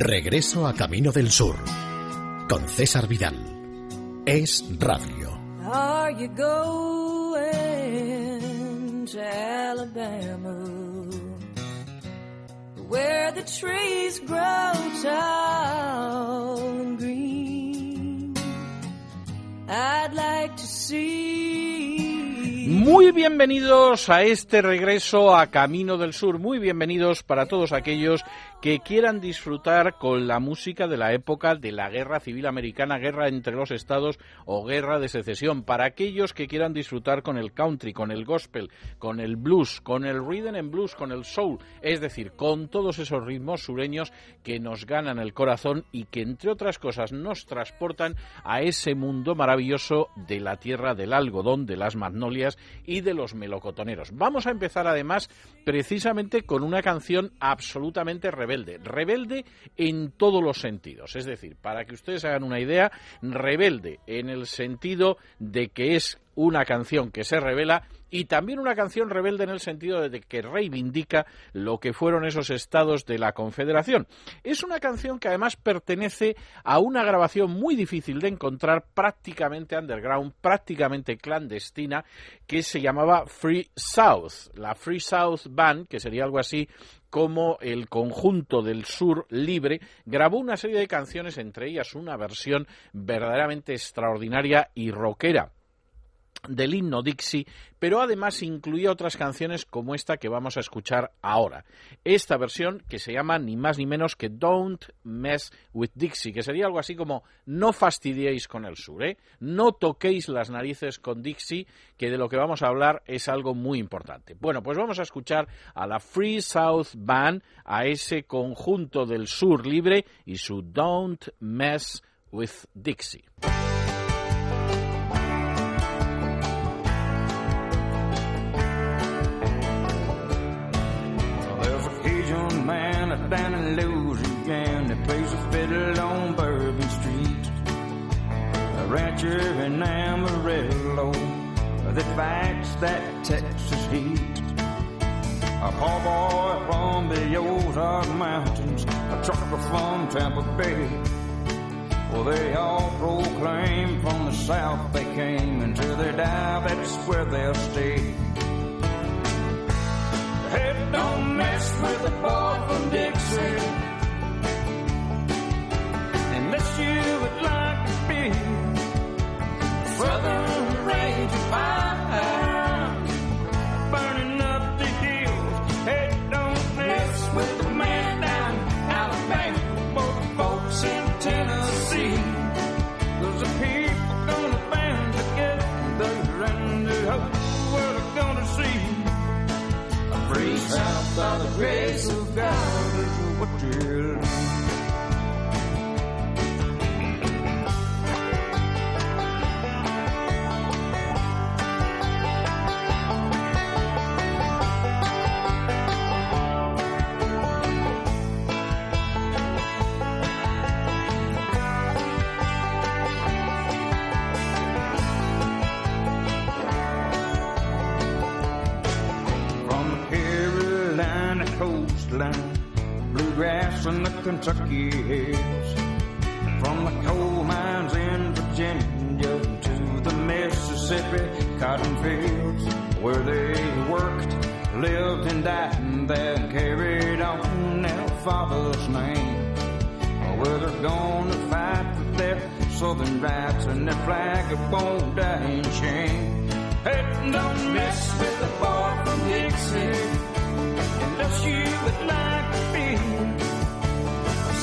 Regreso a Camino del Sur con César Vidal. Es Radio. Are you going to Alabama? Where the trees grow tall and green. I'd like to see Muy bienvenidos a este regreso a Camino del Sur. Muy bienvenidos para todos aquellos que quieran disfrutar con la música de la época de la Guerra Civil Americana, guerra entre los estados o guerra de secesión. Para aquellos que quieran disfrutar con el country, con el gospel, con el blues, con el rhythm and blues, con el soul, es decir, con todos esos ritmos sureños que nos ganan el corazón y que entre otras cosas nos transportan a ese mundo maravilloso de la tierra del algodón, de las magnolias y de los melocotoneros. Vamos a empezar además precisamente con una canción absolutamente rebelde, rebelde en todos los sentidos. Es decir, para que ustedes hagan una idea, rebelde en el sentido de que es una canción que se revela y también una canción rebelde en el sentido de que reivindica lo que fueron esos estados de la Confederación. Es una canción que además pertenece a una grabación muy difícil de encontrar, prácticamente underground, prácticamente clandestina, que se llamaba Free South. La Free South Band, que sería algo así como el conjunto del sur libre grabó una serie de canciones, entre ellas una versión verdaderamente extraordinaria y rockera del himno Dixie, pero además incluía otras canciones como esta que vamos a escuchar ahora. Esta versión que se llama ni más ni menos que Don't Mess with Dixie, que sería algo así como no fastidiéis con el sur, ¿eh? no toquéis las narices con Dixie, que de lo que vamos a hablar es algo muy importante. Bueno, pues vamos a escuchar a la Free South Band, a ese conjunto del sur libre y su Don't Mess with Dixie. Down in Louisiana that plays a fiddle on Bourbon Street. A rancher in Amarillo that fights that Texas heat. A poor boy from the Ozark Mountains, a trucker from Tampa Bay. Well, they all proclaim from the south they came, until they die, that's where they'll stay. Hey, don't mess with a boy from Dixie. Unless you would like to be Southern by the grace of God. Is what you'll Kentucky hills, from the coal mines in Virginia to the Mississippi cotton fields, where they worked, lived and died, and then carried on their father's name. Where they're gonna fight for their southern rights and their flag of won't die in shame. Hey, don't mess with the boy from Dixie unless you would like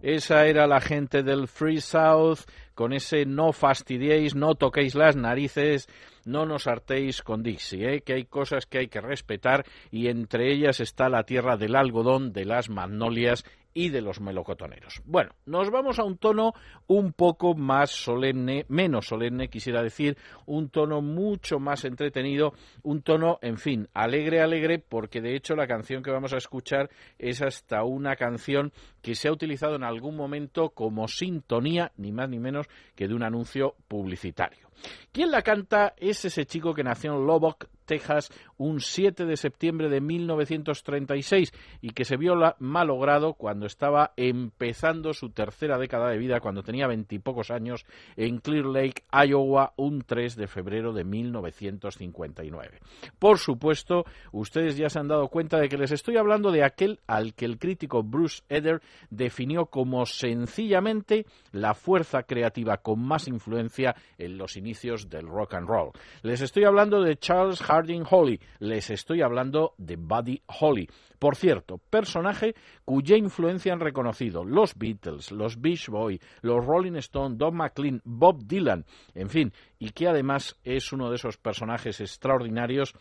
Esa era la gente del Free South con ese no fastidiéis, no toquéis las narices, no nos hartéis con Dixie, ¿eh? que hay cosas que hay que respetar y entre ellas está la tierra del algodón, de las magnolias y de los melocotoneros. Bueno, nos vamos a un tono un poco más solemne, menos solemne, quisiera decir, un tono mucho más entretenido, un tono, en fin, alegre, alegre, porque de hecho la canción que vamos a escuchar es hasta una canción que se ha utilizado en algún momento como sintonía, ni más ni menos que de un anuncio publicitario. ¿Quién la canta? Es ese chico que nació en Lubbock, Texas, un 7 de septiembre de 1936 y que se vio malogrado cuando estaba empezando su tercera década de vida, cuando tenía veintipocos años, en Clear Lake, Iowa, un 3 de febrero de 1959. Por supuesto, ustedes ya se han dado cuenta de que les estoy hablando de aquel al que el crítico Bruce Eder definió como sencillamente la fuerza creativa con más influencia en los inicios del rock and roll. Les estoy hablando de Charles Holly, les estoy hablando de Buddy Holly. Por cierto, personaje cuya influencia han reconocido los Beatles, los Beach Boys, los Rolling Stones, Don McLean, Bob Dylan, en fin, y que además es uno de esos personajes extraordinarios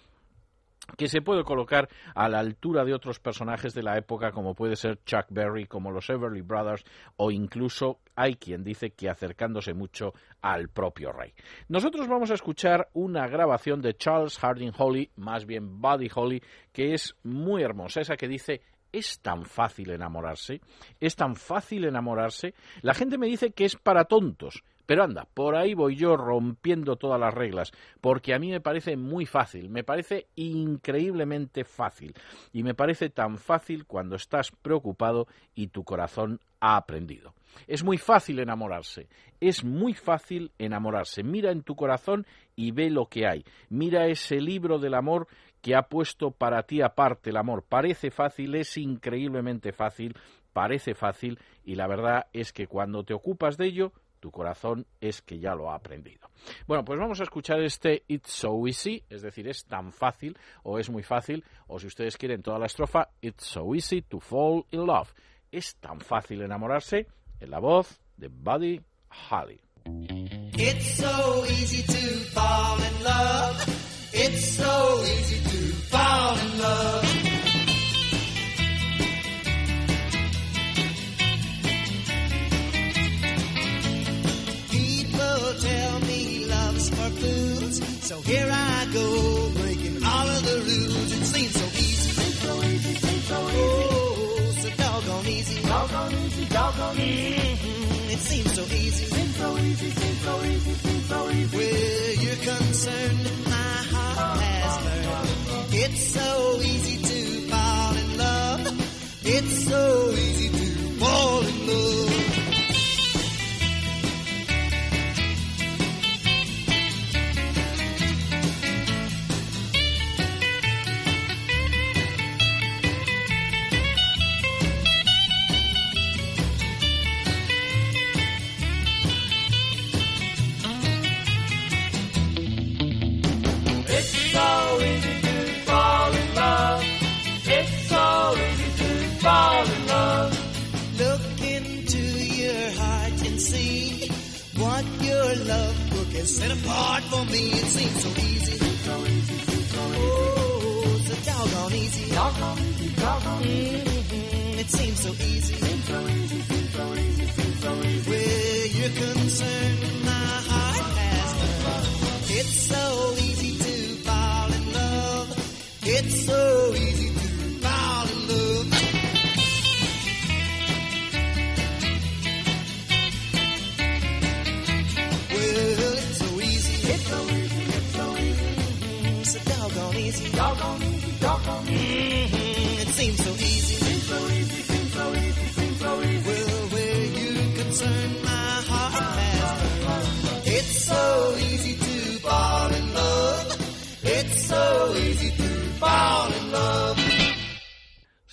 que se puede colocar a la altura de otros personajes de la época como puede ser Chuck Berry, como los Everly Brothers o incluso hay quien dice que acercándose mucho al propio rey. Nosotros vamos a escuchar una grabación de Charles Harding Holly, más bien Buddy Holly, que es muy hermosa, esa que dice es tan fácil enamorarse, es tan fácil enamorarse. La gente me dice que es para tontos, pero anda, por ahí voy yo rompiendo todas las reglas, porque a mí me parece muy fácil, me parece increíblemente fácil, y me parece tan fácil cuando estás preocupado y tu corazón ha aprendido. Es muy fácil enamorarse, es muy fácil enamorarse. Mira en tu corazón y ve lo que hay. Mira ese libro del amor que ha puesto para ti aparte el amor. Parece fácil, es increíblemente fácil, parece fácil y la verdad es que cuando te ocupas de ello, tu corazón es que ya lo ha aprendido. Bueno, pues vamos a escuchar este It's So Easy, es decir, es tan fácil o es muy fácil, o si ustedes quieren toda la estrofa, It's So Easy to Fall in Love. Es tan fácil enamorarse en la voz de Buddy Holly. It's so easy to fall in love. It's so easy to fall in love. So here I go, breaking all of the rules. It seems so easy. Seems so easy, seems so easy. Oh, so doggone easy. Doggone easy, doggone easy. Mm-hmm. It seems so easy. Seems so easy, seems so easy, seems so easy. Where you're concerned, my heart has learned. It's so easy to fall in love. It's so easy to fall in love. Set apart for me. It seems so easy. Oh, so doggone easy. Doggone easy, doggone easy. Mm-hmm. It seems so easy. Seems so easy, seems so easy, seems so easy. Where you're concerned, my heart has learned. It's so easy to fall in love. It's so easy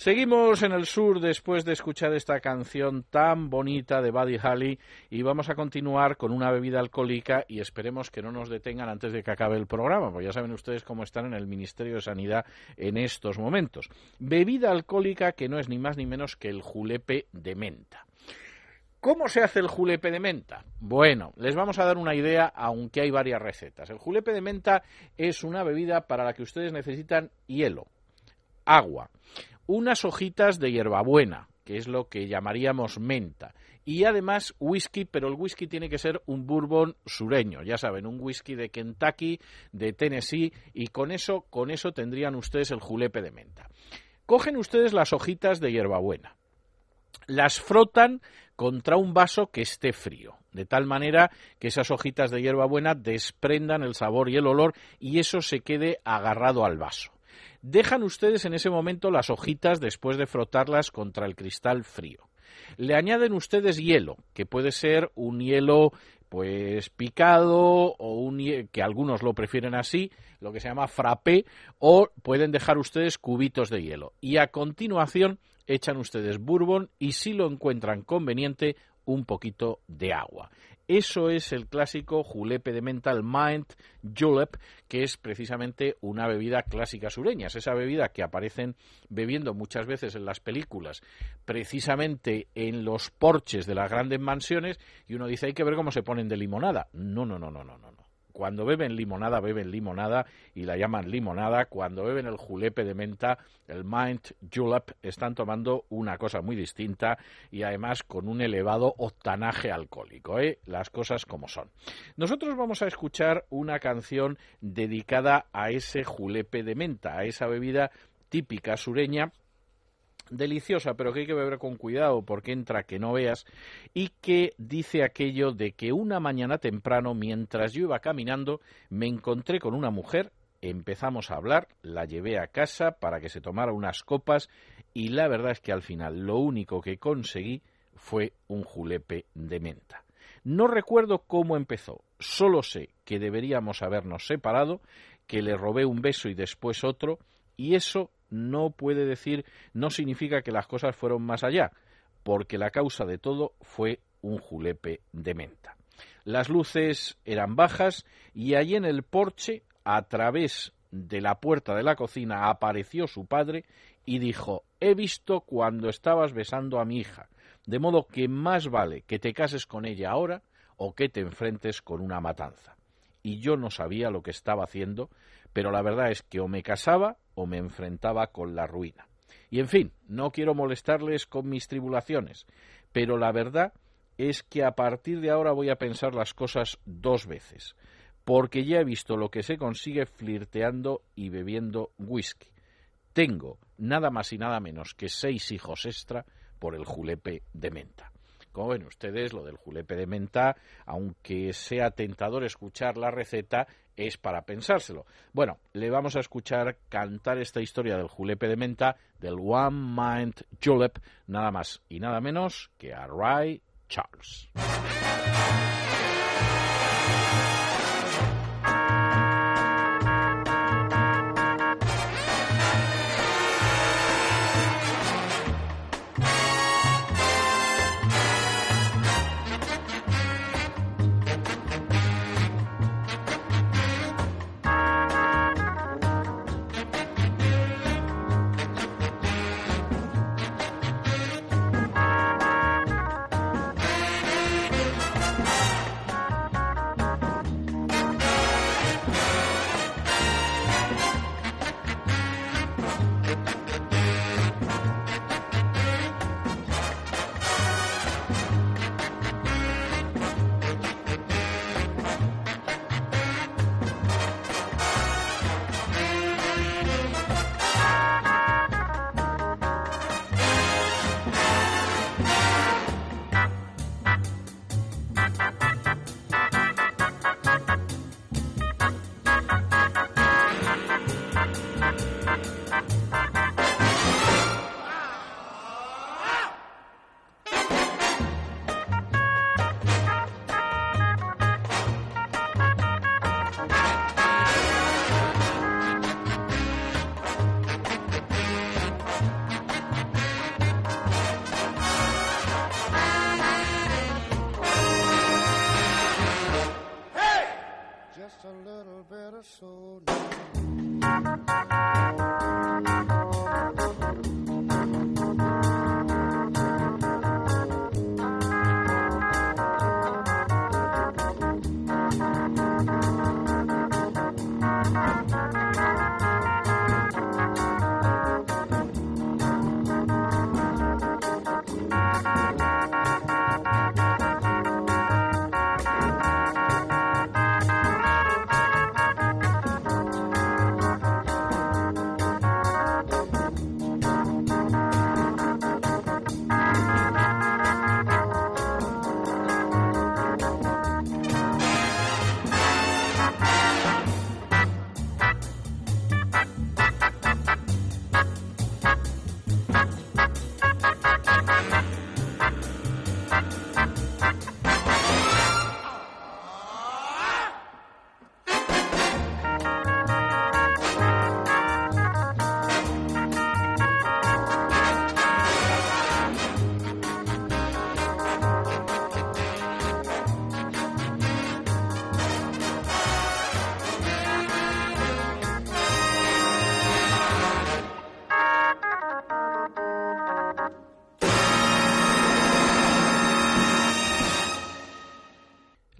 Seguimos en el sur después de escuchar esta canción tan bonita de Buddy Holly y vamos a continuar con una bebida alcohólica y esperemos que no nos detengan antes de que acabe el programa, porque ya saben ustedes cómo están en el Ministerio de Sanidad en estos momentos. Bebida alcohólica que no es ni más ni menos que el julepe de menta. ¿Cómo se hace el julepe de menta? Bueno, les vamos a dar una idea, aunque hay varias recetas. El julepe de menta es una bebida para la que ustedes necesitan hielo, agua, unas hojitas de hierbabuena, que es lo que llamaríamos menta, y además whisky, pero el whisky tiene que ser un bourbon sureño, ya saben, un whisky de Kentucky, de Tennessee, y con eso, con eso tendrían ustedes el julepe de menta. Cogen ustedes las hojitas de hierbabuena, las frotan contra un vaso que esté frío, de tal manera que esas hojitas de hierbabuena desprendan el sabor y el olor y eso se quede agarrado al vaso. Dejan ustedes en ese momento las hojitas después de frotarlas contra el cristal frío. Le añaden ustedes hielo, que puede ser un hielo pues picado o un que algunos lo prefieren así, lo que se llama frappé, o pueden dejar ustedes cubitos de hielo. Y a continuación echan ustedes bourbon y si lo encuentran conveniente, un poquito de agua. Eso es el clásico julepe de menta, el Mind Julep, que es precisamente una bebida clásica sureña. Es esa bebida que aparecen bebiendo muchas veces en las películas, precisamente en los porches de las grandes mansiones, y uno dice, hay que ver cómo se ponen de limonada. No, no, no, no, no, no. Cuando beben limonada, beben limonada y la llaman limonada. Cuando beben el julepe de menta, el Mind Julep, están tomando una cosa muy distinta y además con un elevado octanaje alcohólico. ¿eh? Las cosas como son. Nosotros vamos a escuchar una canción dedicada a ese julepe de menta, a esa bebida típica sureña deliciosa, pero que hay que beber con cuidado porque entra que no veas, y que dice aquello de que una mañana temprano, mientras yo iba caminando, me encontré con una mujer, empezamos a hablar, la llevé a casa para que se tomara unas copas, y la verdad es que al final lo único que conseguí fue un julepe de menta. No recuerdo cómo empezó, solo sé que deberíamos habernos separado, que le robé un beso y después otro, y eso no puede decir, no significa que las cosas fueron más allá, porque la causa de todo fue un julepe de menta. Las luces eran bajas y allí en el porche, a través de la puerta de la cocina, apareció su padre y dijo, he visto cuando estabas besando a mi hija, de modo que más vale que te cases con ella ahora o que te enfrentes con una matanza. Y yo no sabía lo que estaba haciendo, pero la verdad es que o me casaba o me enfrentaba con la ruina. Y en fin, no quiero molestarles con mis tribulaciones, pero la verdad es que a partir de ahora voy a pensar las cosas dos veces, porque ya he visto lo que se consigue flirteando y bebiendo whisky. Tengo nada más y nada menos que seis hijos extra por el julepe de menta. Como ven ustedes, lo del julepe de menta, aunque sea tentador escuchar la receta, es para pensárselo. Bueno, le vamos a escuchar cantar esta historia del julepe de menta, del One Mind Julep, nada más y nada menos que a Ray Charles.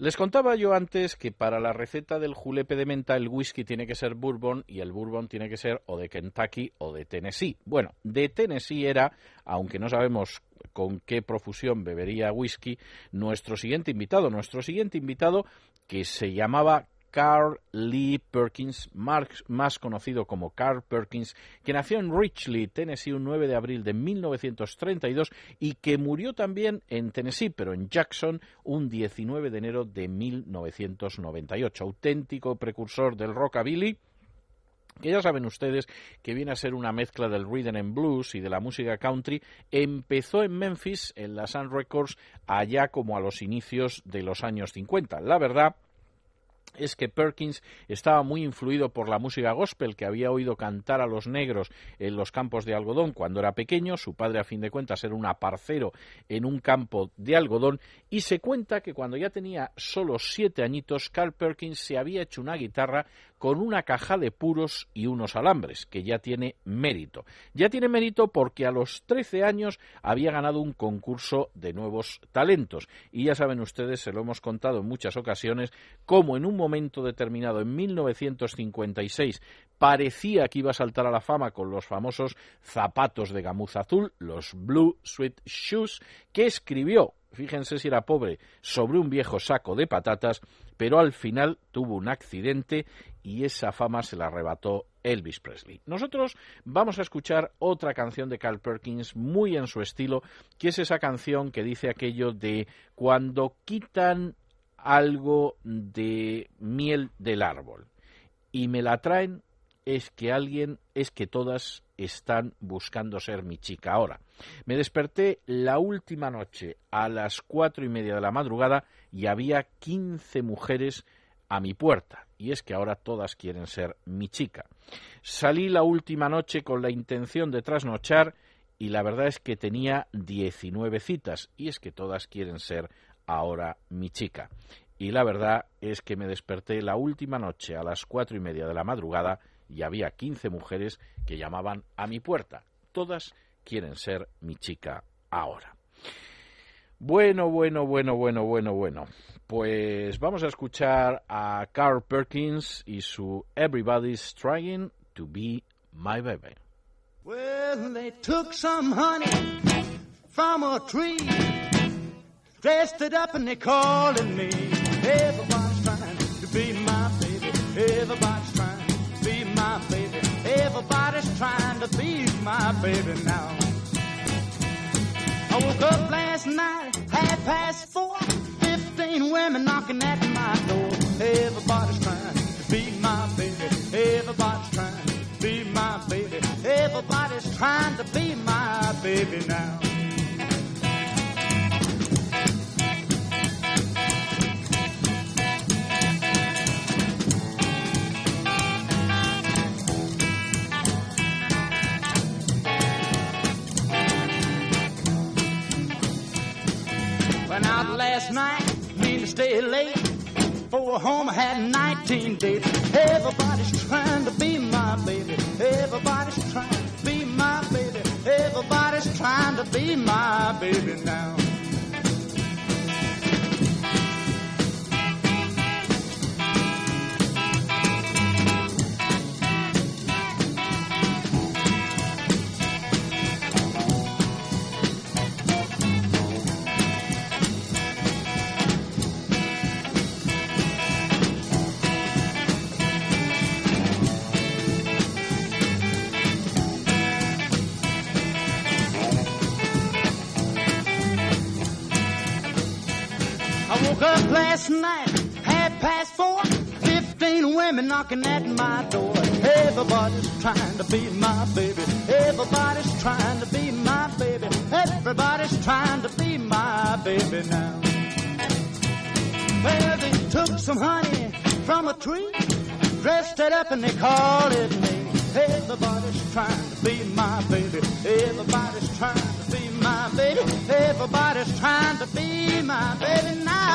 Les contaba yo antes que para la receta del julepe de menta el whisky tiene que ser bourbon y el bourbon tiene que ser o de Kentucky o de Tennessee. Bueno, de Tennessee era, aunque no sabemos con qué profusión bebería whisky, nuestro siguiente invitado. Nuestro siguiente invitado que se llamaba Carl Lee Perkins, más conocido como Carl Perkins, que nació en Richley, Tennessee, un 9 de abril de 1932 y que murió también en Tennessee, pero en Jackson, un 19 de enero de 1998. Auténtico precursor del rockabilly que ya saben ustedes que viene a ser una mezcla del rhythm and blues y de la música country, empezó en Memphis, en la Sun Records, allá como a los inicios de los años 50. La verdad es que Perkins estaba muy influido por la música gospel que había oído cantar a los negros en los campos de algodón cuando era pequeño. Su padre, a fin de cuentas, era un aparcero en un campo de algodón. Y se cuenta que cuando ya tenía solo siete añitos, Carl Perkins se había hecho una guitarra con una caja de puros y unos alambres, que ya tiene mérito. Ya tiene mérito porque a los 13 años había ganado un concurso de nuevos talentos. Y ya saben ustedes, se lo hemos contado en muchas ocasiones, cómo en un momento determinado, en 1956, parecía que iba a saltar a la fama con los famosos zapatos de gamuza azul, los Blue Sweet Shoes, que escribió fíjense si era pobre, sobre un viejo saco de patatas, pero al final tuvo un accidente y esa fama se la arrebató Elvis Presley. Nosotros vamos a escuchar otra canción de Carl Perkins muy en su estilo, que es esa canción que dice aquello de cuando quitan algo de miel del árbol y me la traen es que alguien, es que todas están buscando ser mi chica. Ahora, me desperté la última noche a las cuatro y media de la madrugada y había quince mujeres a mi puerta, y es que ahora todas quieren ser mi chica. Salí la última noche con la intención de trasnochar y la verdad es que tenía diecinueve citas, y es que todas quieren ser ahora mi chica. Y la verdad es que me desperté la última noche a las cuatro y media de la madrugada y había 15 mujeres que llamaban a mi puerta. Todas quieren ser mi chica ahora. Bueno, bueno, bueno, bueno, bueno, bueno. Pues vamos a escuchar a Carl Perkins y su Everybody's Trying to Be My Baby. Well, they took some honey from a tree, dressed it up and they called me. Everybody's trying to be my baby. Everybody's. Everybody's trying to be my baby now. I woke up last night, half past four. Fifteen women knocking at my door. Everybody's trying to be my baby. Everybody's trying to be my baby. Everybody's trying to be my baby now. Went out last night, mean to stay late. For home I had 19 dates. Everybody's trying to be my baby. Everybody's trying to be my baby. Everybody's trying to be my baby now. Last night, half past four, fifteen women knocking at my door. Everybody's trying to be my baby. Everybody's trying to be my baby. Everybody's trying to be my baby now. Well, they took some honey from a tree, dressed it up and they called it me. Everybody's trying to be my baby. Everybody's trying to be my baby. Everybody's trying to be my baby now.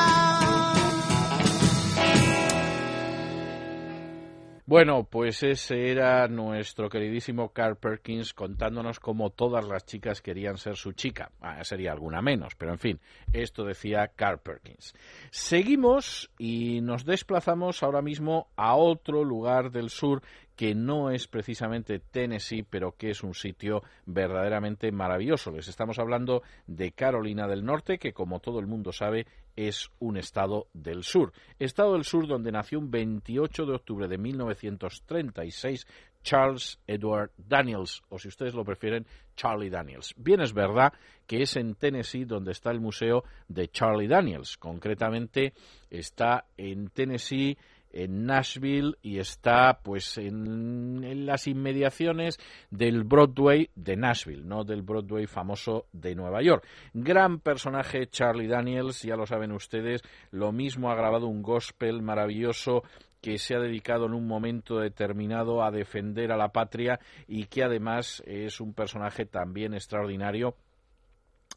Bueno, pues ese era nuestro queridísimo Carl Perkins contándonos cómo todas las chicas querían ser su chica. Ah, sería alguna menos, pero en fin, esto decía Carl Perkins. Seguimos y nos desplazamos ahora mismo a otro lugar del sur que no es precisamente Tennessee, pero que es un sitio verdaderamente maravilloso. Les estamos hablando de Carolina del Norte, que como todo el mundo sabe es un estado del sur. Estado del sur donde nació un 28 de octubre de 1936 Charles Edward Daniels, o si ustedes lo prefieren, Charlie Daniels. Bien es verdad que es en Tennessee donde está el museo de Charlie Daniels. Concretamente está en Tennessee en Nashville y está pues en, en, las inmediaciones del Broadway de Nashville, no del Broadway famoso de Nueva York. Gran personaje Charlie Daniels, ya lo saben ustedes, lo mismo ha grabado un gospel maravilloso que se ha dedicado en un momento determinado a defender a la patria y que además es un personaje también extraordinario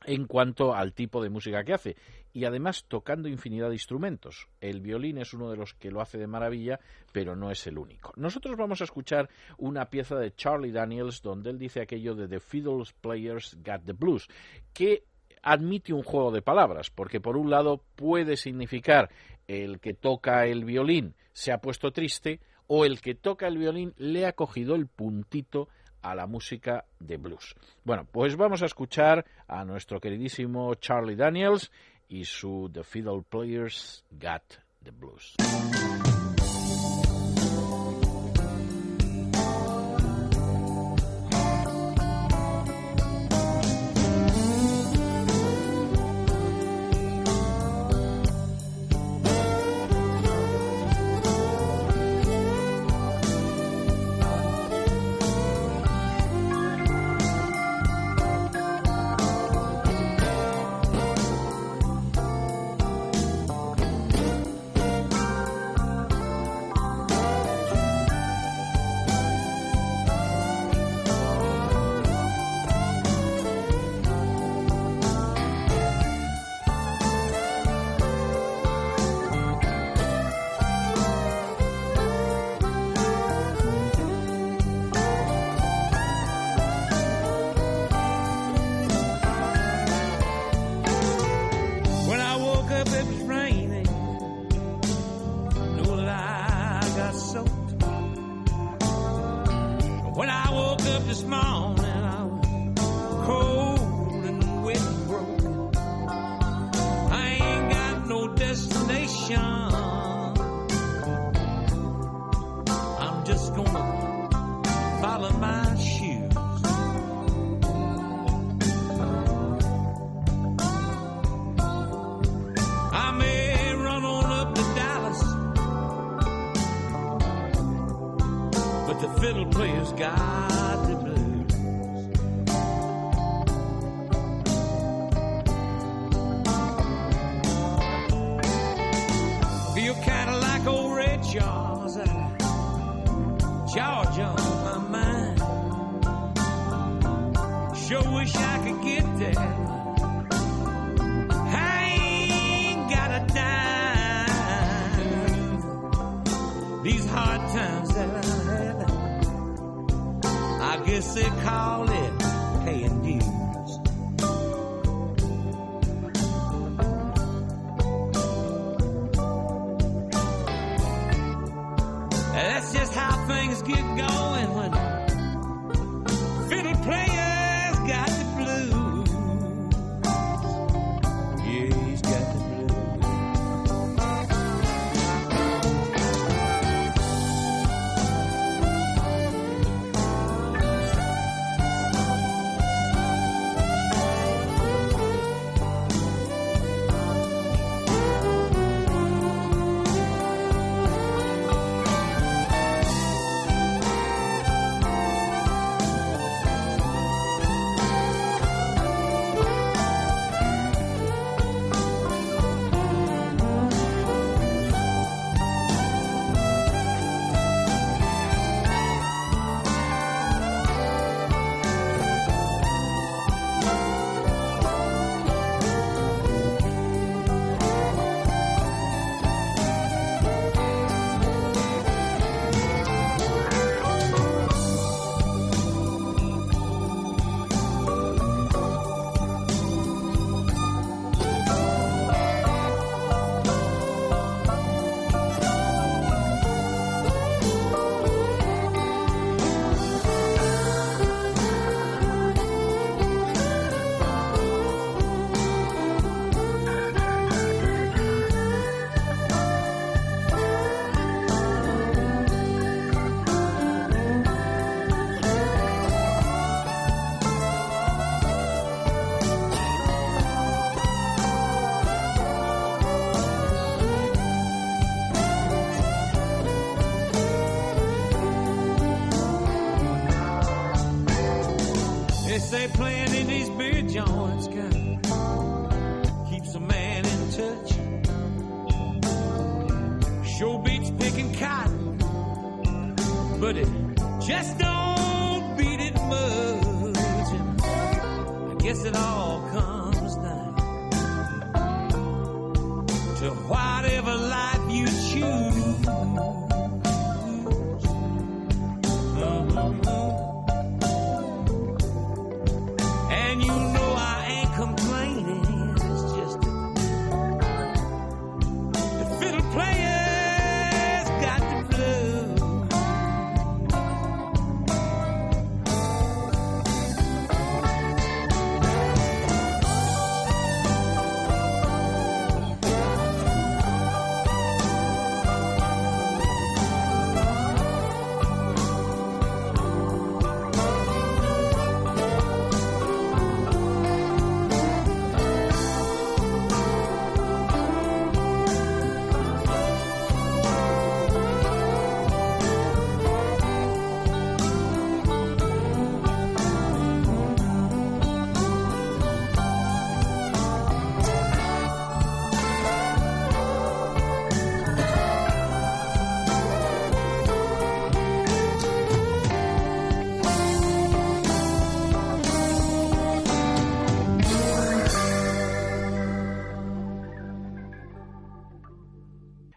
en cuanto al tipo de música que hace y además tocando infinidad de instrumentos. El violín es uno de los que lo hace de maravilla, pero no es el único. Nosotros vamos a escuchar una pieza de Charlie Daniels donde él dice aquello de The Fiddle Players Got the Blues, que admite un juego de palabras, porque por un lado puede significar el que toca el violín se ha puesto triste o el que toca el violín le ha cogido el puntito a la música de blues. Bueno, pues vamos a escuchar a nuestro queridísimo Charlie Daniels y su The Fiddle Players Got the Blues. Sure wish I could get there. I ain't got a dime. These hard times that I had, I guess they call it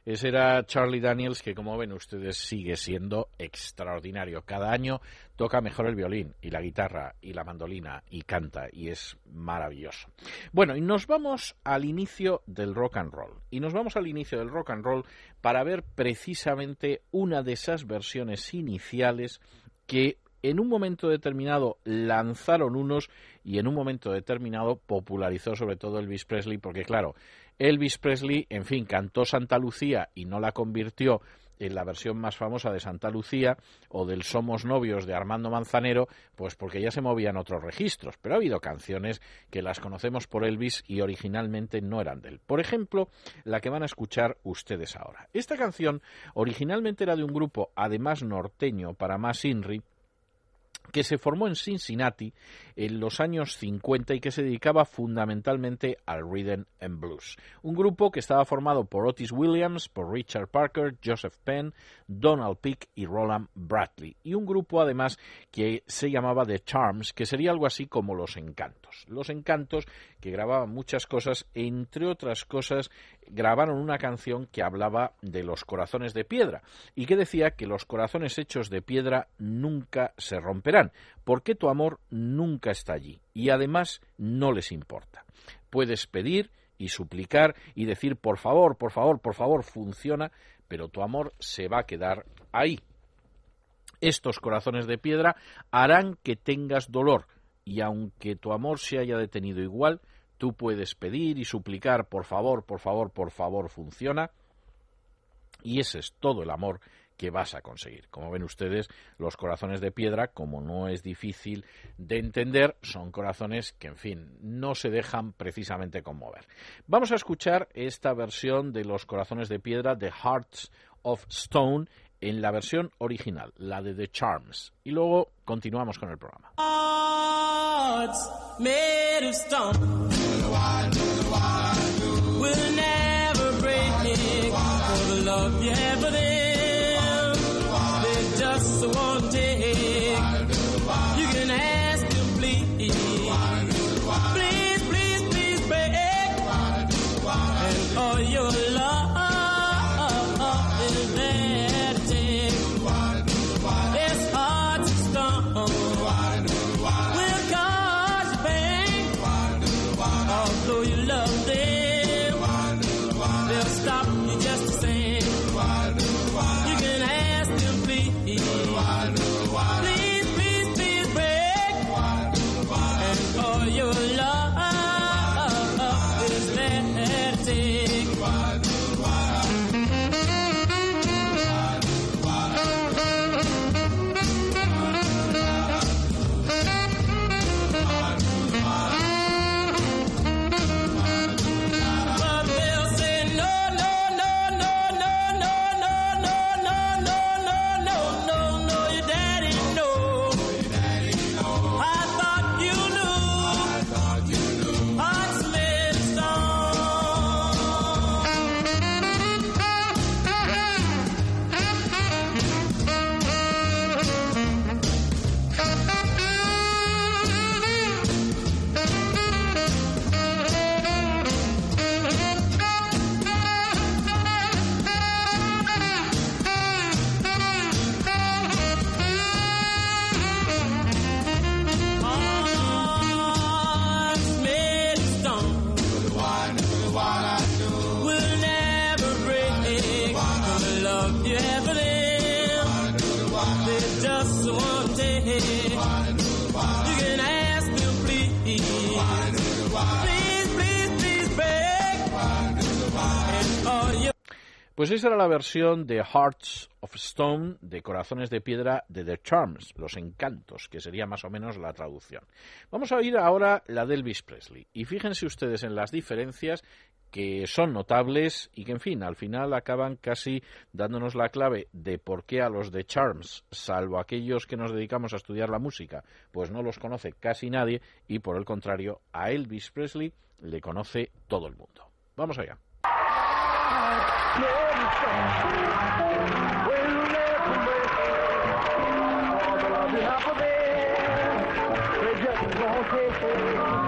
Ese era Charlie Daniels, que como ven ustedes sigue siendo extraordinario. Cada año toca mejor el violín y la guitarra y la mandolina y canta y es maravilloso. Bueno, y nos vamos al inicio del rock and roll. Y nos vamos al inicio del rock and roll para ver precisamente una de esas versiones iniciales que en un momento determinado lanzaron unos y en un momento determinado popularizó sobre todo Elvis Presley, porque claro, Elvis Presley, en fin, cantó Santa Lucía y no la convirtió en la versión más famosa de Santa Lucía o del Somos novios de Armando Manzanero, pues porque ya se movían otros registros, pero ha habido canciones que las conocemos por Elvis y originalmente no eran de él. Por ejemplo, la que van a escuchar ustedes ahora. Esta canción originalmente era de un grupo, además norteño, para más Inri, que se formó en Cincinnati en los años 50 y que se dedicaba fundamentalmente al rhythm and blues. Un grupo que estaba formado por Otis Williams, por Richard Parker, Joseph Penn, Donald Peake y Roland Bradley. Y un grupo además que se llamaba The Charms, que sería algo así como Los Encantos. Los Encantos que grababan muchas cosas, entre otras cosas grabaron una canción que hablaba de los corazones de piedra y que decía que los corazones hechos de piedra nunca se romperán, porque tu amor nunca está allí y además no les importa. Puedes pedir y suplicar y decir por favor, por favor, por favor, funciona, pero tu amor se va a quedar ahí. Estos corazones de piedra harán que tengas dolor y aunque tu amor se haya detenido igual, tú puedes pedir y suplicar por favor, por favor, por favor, funciona. Y ese es todo el amor que vas a conseguir. Como ven ustedes, los corazones de piedra, como no es difícil de entender, son corazones que, en fin, no se dejan precisamente conmover. Vamos a escuchar esta versión de los corazones de piedra de Hearts of Stone en la versión original, la de The Charms. Y luego continuamos con el programa. They Pues esa era la versión de Hearts of Stone, de Corazones de Piedra, de The Charms, Los Encantos, que sería más o menos la traducción. Vamos a oír ahora la de Elvis Presley. Y fíjense ustedes en las diferencias que son notables y que, en fin, al final acaban casi dándonos la clave de por qué a los de Charms, salvo aquellos que nos dedicamos a estudiar la música, pues no los conoce casi nadie y, por el contrario, a Elvis Presley le conoce todo el mundo. Vamos allá. They just won't take.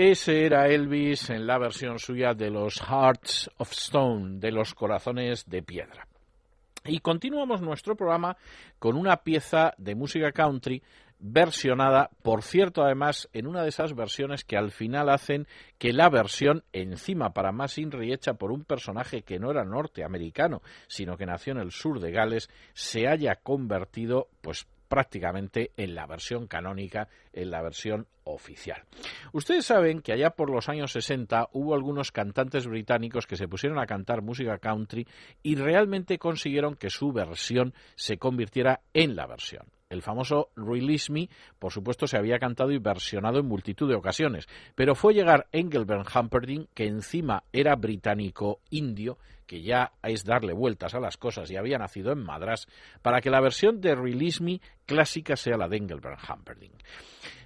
Ese era Elvis en la versión suya de los Hearts of Stone, de los corazones de piedra. Y continuamos nuestro programa con una pieza de música country versionada, por cierto, además, en una de esas versiones que al final hacen que la versión, encima para más Inri, hecha por un personaje que no era norteamericano, sino que nació en el sur de Gales, se haya convertido, pues, prácticamente en la versión canónica, en la versión oficial. Ustedes saben que allá por los años 60 hubo algunos cantantes británicos que se pusieron a cantar música country y realmente consiguieron que su versión se convirtiera en la versión. El famoso Release Me, por supuesto, se había cantado y versionado en multitud de ocasiones, pero fue llegar Engelbert Humperdinck, que encima era británico-indio, que ya es darle vueltas a las cosas y había nacido en Madras, para que la versión de Release Me clásica sea la de Engelbert Humperdinck.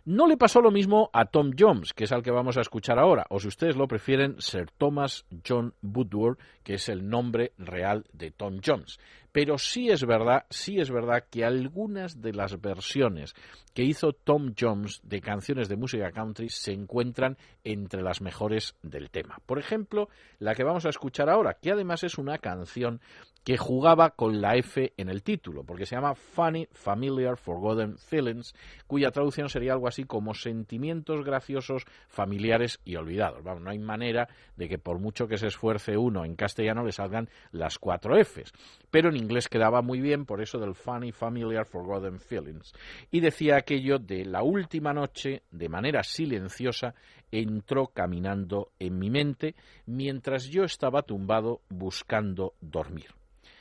No le pasó lo mismo a Tom Jones, que es al que vamos a escuchar ahora, o si ustedes lo prefieren, Sir Thomas John Woodward, que es el nombre real de Tom Jones. Pero sí es verdad, sí es verdad que algunas de las versiones que hizo Tom Jones de canciones de música country se encuentran entre las mejores del tema. Por ejemplo, la que vamos a escuchar ahora, que además es una canción que jugaba con la F en el título, porque se llama Funny, Familiar, Forgotten Feelings, cuya traducción sería algo así como sentimientos graciosos, familiares y olvidados. Vamos, no hay manera de que por mucho que se esfuerce uno en castellano le salgan las cuatro Fs. Pero en inglés quedaba muy bien, por eso del Funny, Familiar, Forgotten Feelings. Y decía aquello de la última noche, de manera silenciosa, entró caminando en mi mente mientras yo estaba tumbado buscando dormir.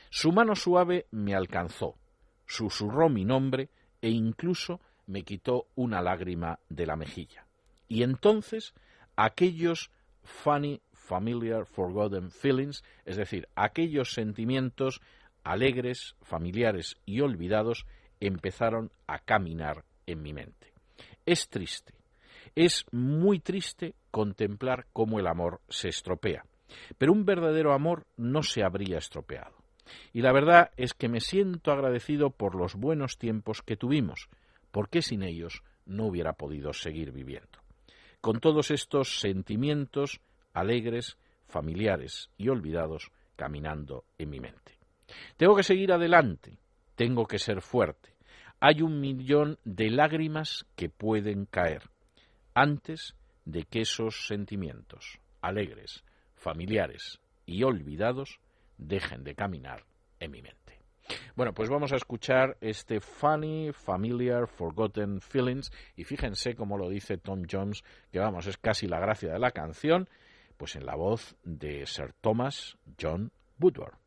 Su mano suave me alcanzó, susurró mi nombre e incluso me quitó una lágrima de la mejilla. Y entonces aquellos funny, familiar, forgotten feelings, es decir, aquellos sentimientos alegres, familiares y olvidados, empezaron a caminar en mi mente. Es triste, es muy triste contemplar cómo el amor se estropea, pero un verdadero amor no se habría estropeado. Y la verdad es que me siento agradecido por los buenos tiempos que tuvimos, porque sin ellos no hubiera podido seguir viviendo. Con todos estos sentimientos alegres, familiares y olvidados caminando en mi mente. Tengo que seguir adelante, tengo que ser fuerte. Hay un millón de lágrimas que pueden caer antes de que esos sentimientos alegres, familiares y olvidados dejen de caminar en mi mente. Bueno, pues vamos a escuchar este Funny, Familiar, Forgotten Feelings y fíjense cómo lo dice Tom Jones, que vamos, es casi la gracia de la canción, pues en la voz de Sir Thomas John Woodward.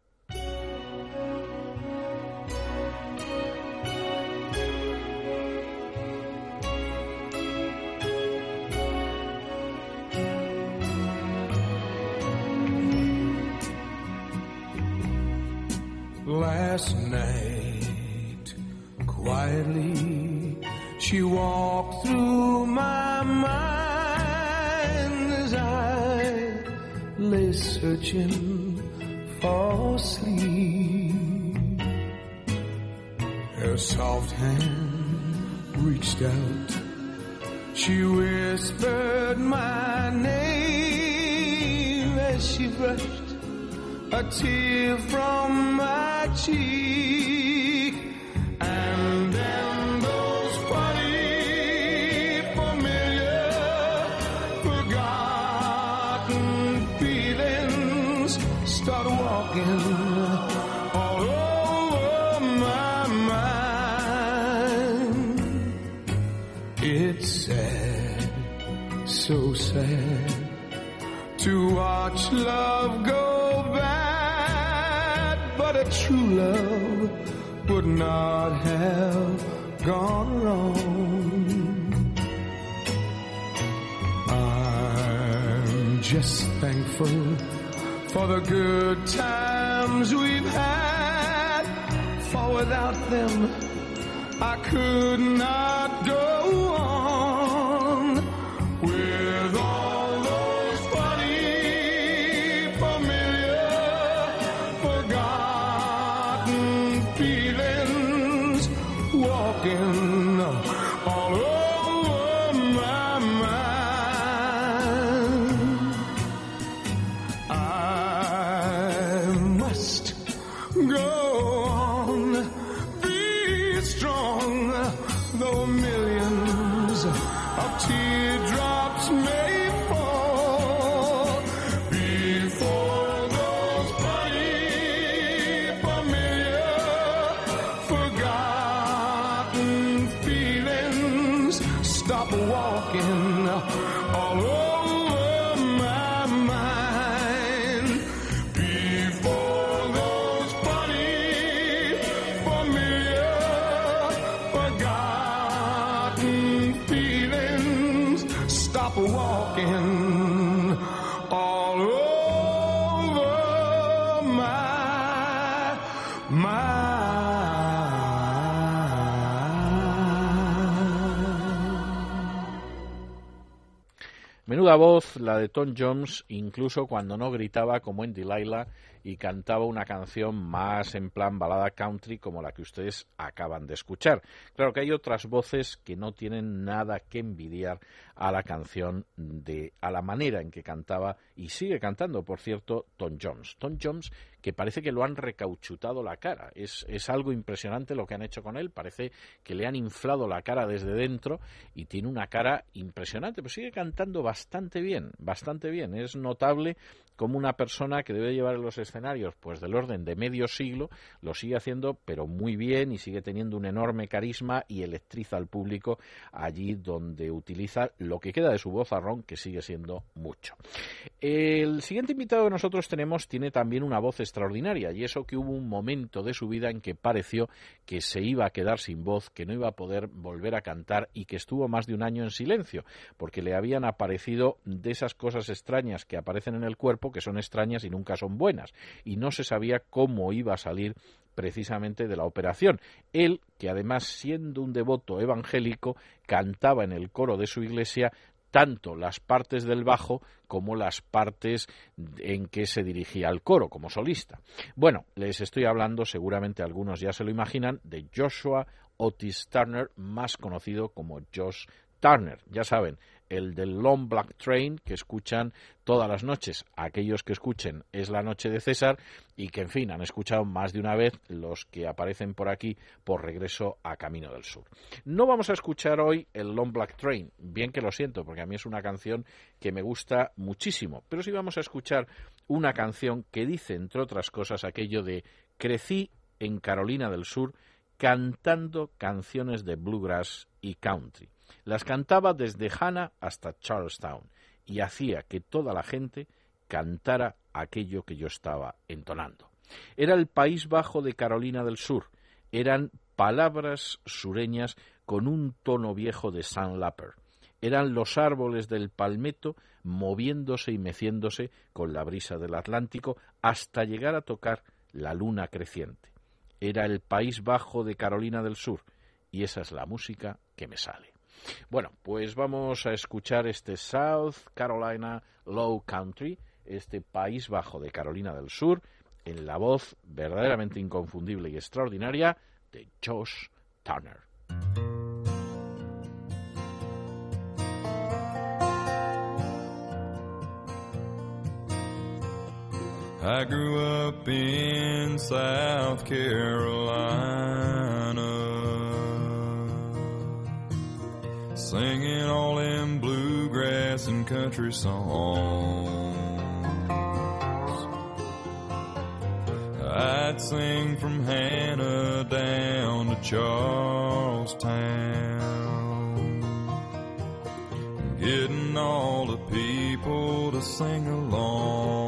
Last night, quietly, she walked through my mind as I lay searching for sleep. Her soft hand reached out. She whispered my name as she brushed a tear from my cheek. And then those funny, familiar, forgotten feelings start walking all over my mind. It's sad, so sad to watch love love would not have gone wrong. I'm just thankful for the good times we've had, for without them I could not Voz la de Tom Jones, incluso cuando no gritaba como en Delilah y cantaba una canción más en plan balada country como la que ustedes acaban de escuchar. Claro que hay otras voces que no tienen nada que envidiar a la canción de a la manera en que cantaba y sigue cantando, por cierto, Tom Jones. Tom Jones que parece que lo han recauchutado la cara. Es, es algo impresionante lo que han hecho con él. Parece que le han inflado la cara desde dentro y tiene una cara impresionante. Pero sigue cantando bastante bien, bastante bien. Es notable como una persona que debe llevar los escenarios pues del orden de medio siglo lo sigue haciendo pero muy bien y sigue teniendo un enorme carisma y electriza al público allí donde utiliza lo que queda de su voz ron que sigue siendo mucho. El siguiente invitado que nosotros tenemos tiene también una voz extraordinaria y eso que hubo un momento de su vida en que pareció que se iba a quedar sin voz, que no iba a poder volver a cantar y que estuvo más de un año en silencio porque le habían aparecido de esas cosas extrañas que aparecen en el cuerpo que son extrañas y nunca son buenas y no se sabía cómo iba a salir precisamente de la operación. Él, que además siendo un devoto evangélico, cantaba en el coro de su iglesia tanto las partes del bajo como las partes en que se dirigía al coro como solista. Bueno, les estoy hablando, seguramente algunos ya se lo imaginan, de Joshua Otis Turner, más conocido como Josh Turner. Ya saben, el del Long Black Train que escuchan todas las noches. Aquellos que escuchen Es la noche de César y que, en fin, han escuchado más de una vez los que aparecen por aquí por regreso a Camino del Sur. No vamos a escuchar hoy el Long Black Train, bien que lo siento, porque a mí es una canción que me gusta muchísimo, pero sí vamos a escuchar una canción que dice, entre otras cosas, aquello de crecí en Carolina del Sur cantando canciones de bluegrass y country. Las cantaba desde Hannah hasta Charlestown y hacía que toda la gente cantara aquello que yo estaba entonando. Era el País Bajo de Carolina del Sur. Eran palabras sureñas con un tono viejo de Sandlaper. Eran los árboles del palmeto moviéndose y meciéndose con la brisa del Atlántico hasta llegar a tocar la luna creciente. Era el País Bajo de Carolina del Sur y esa es la música que me sale. Bueno, pues vamos a escuchar este South Carolina Low Country, este País Bajo de Carolina del Sur, en la voz verdaderamente inconfundible y extraordinaria de Josh Turner. I grew up in South Carolina, singing all them bluegrass and country songs. I'd sing from Hannah down to Charlestown, getting all the people to sing along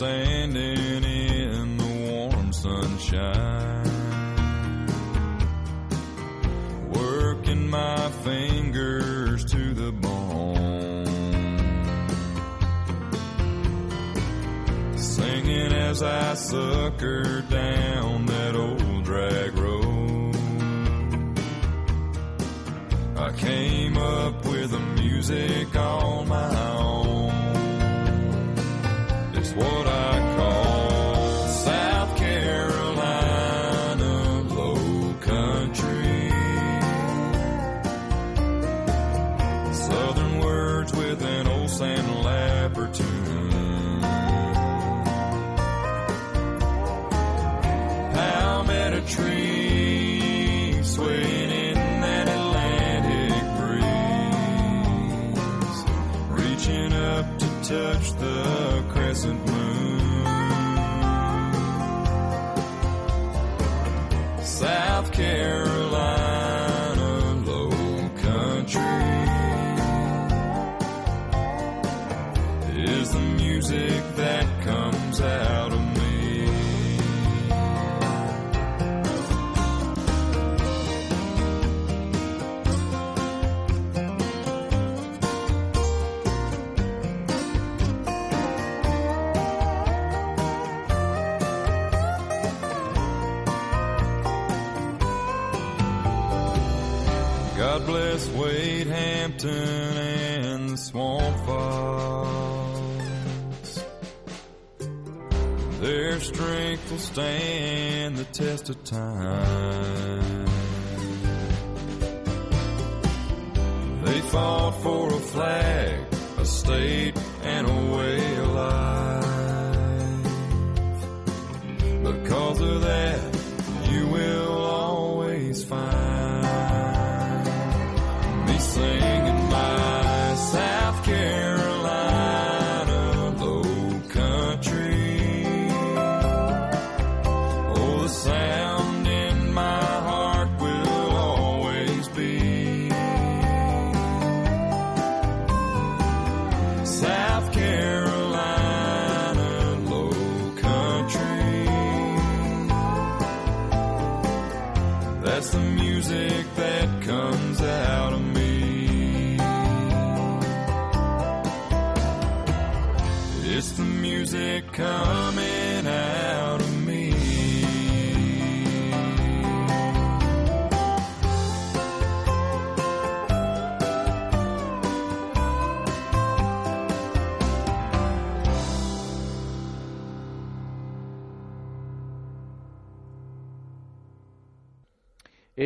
standing in the warm sunshine, working my fingers to the bone, singing as I suckered down that old drag road. I came up with the music all my stand the test of time.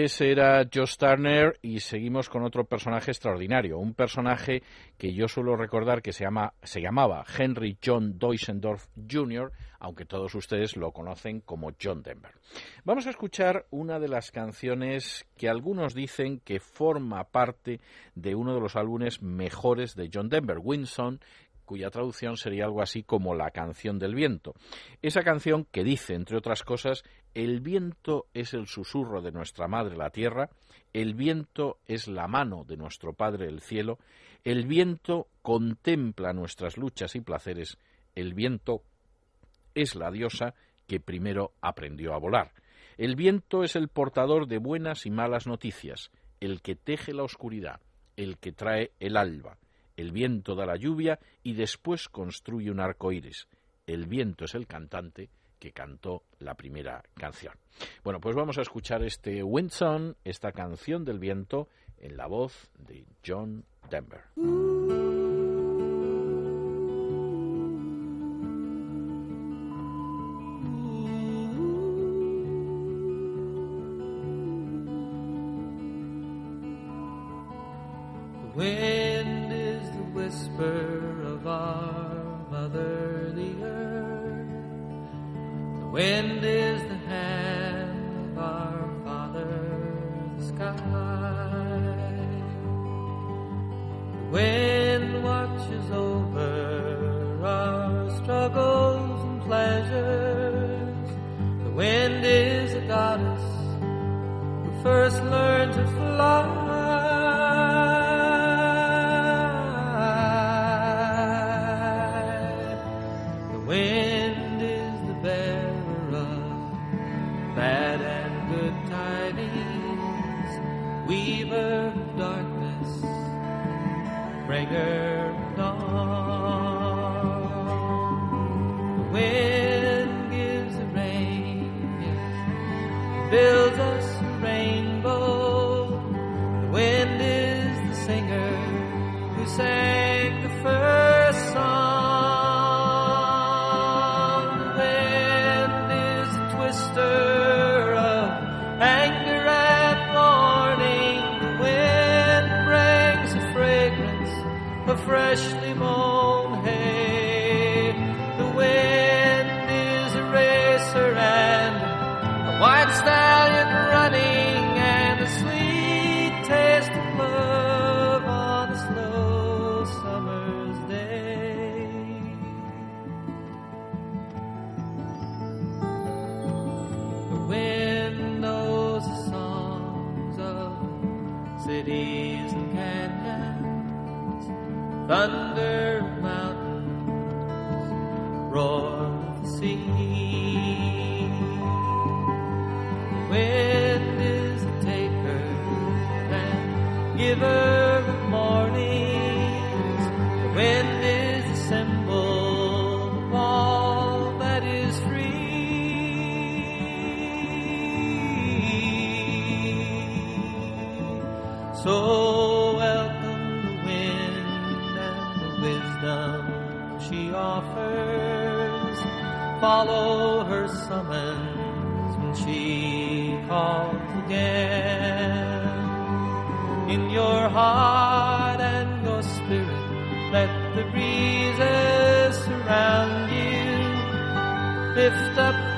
Ese era Josh Turner y seguimos con otro personaje extraordinario, un personaje que yo suelo recordar que se, llama, se llamaba Henry John Deutschendorf Jr., aunque todos ustedes lo conocen como John Denver. Vamos a escuchar una de las canciones que algunos dicen que forma parte de uno de los álbumes mejores de John Denver, Winson, cuya traducción sería algo así como la canción del viento. Esa canción que dice, entre otras cosas, el viento es el susurro de nuestra madre la tierra, el viento es la mano de nuestro Padre el cielo, el viento contempla nuestras luchas y placeres, el viento es la diosa que primero aprendió a volar. El viento es el portador de buenas y malas noticias, el que teje la oscuridad, el que trae el alba. El viento da la lluvia y después construye un arco iris. El viento es el cantante que cantó la primera canción. Bueno, pues vamos a escuchar este Wind Song, esta canción del viento, en la voz de John Denver.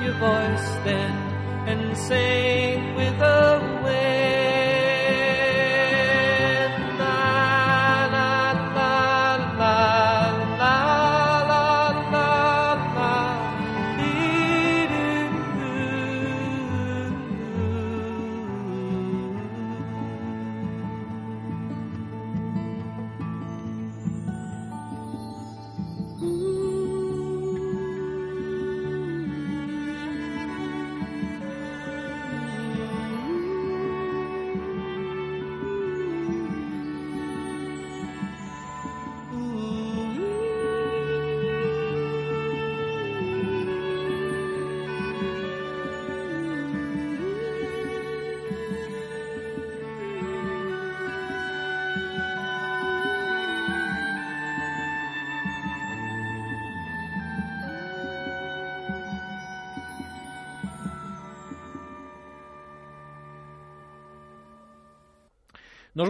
Your voice then and sing with the wind.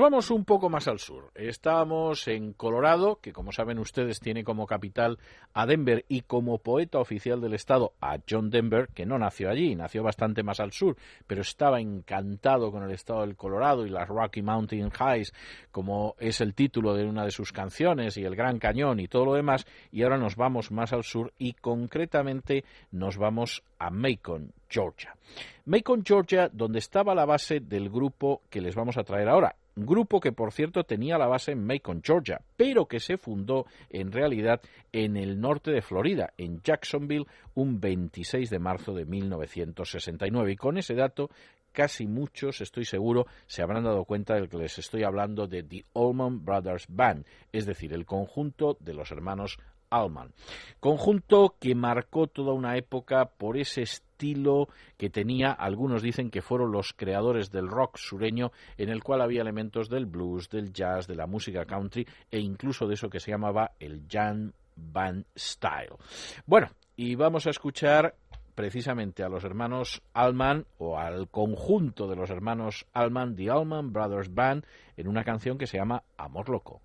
Vamos un poco más al sur. Estamos en Colorado, que como saben ustedes tiene como capital a Denver y como poeta oficial del estado a John Denver, que no nació allí, nació bastante más al sur, pero estaba encantado con el estado del Colorado y las Rocky Mountain Highs, como es el título de una de sus canciones, y el Gran Cañón y todo lo demás. Y ahora nos vamos más al sur y concretamente nos vamos a Macon, Georgia. Macon, Georgia, donde estaba la base del grupo que les vamos a traer ahora. Grupo que, por cierto, tenía la base en Macon, Georgia, pero que se fundó en realidad en el norte de Florida, en Jacksonville, un 26 de marzo de 1969. Y con ese dato casi muchos, estoy seguro, se habrán dado cuenta del que les estoy hablando de The Allman Brothers Band, es decir, el conjunto de los hermanos Allman. Conjunto que marcó toda una época por ese estilo que tenía, algunos dicen que fueron los creadores del rock sureño, en el cual había elementos del blues, del jazz, de la música country e incluso de eso que se llamaba el jam band style. Bueno, y vamos a escuchar precisamente a los hermanos Allman o al conjunto de los hermanos Allman, The Allman Brothers Band, en una canción que se llama Amor Loco.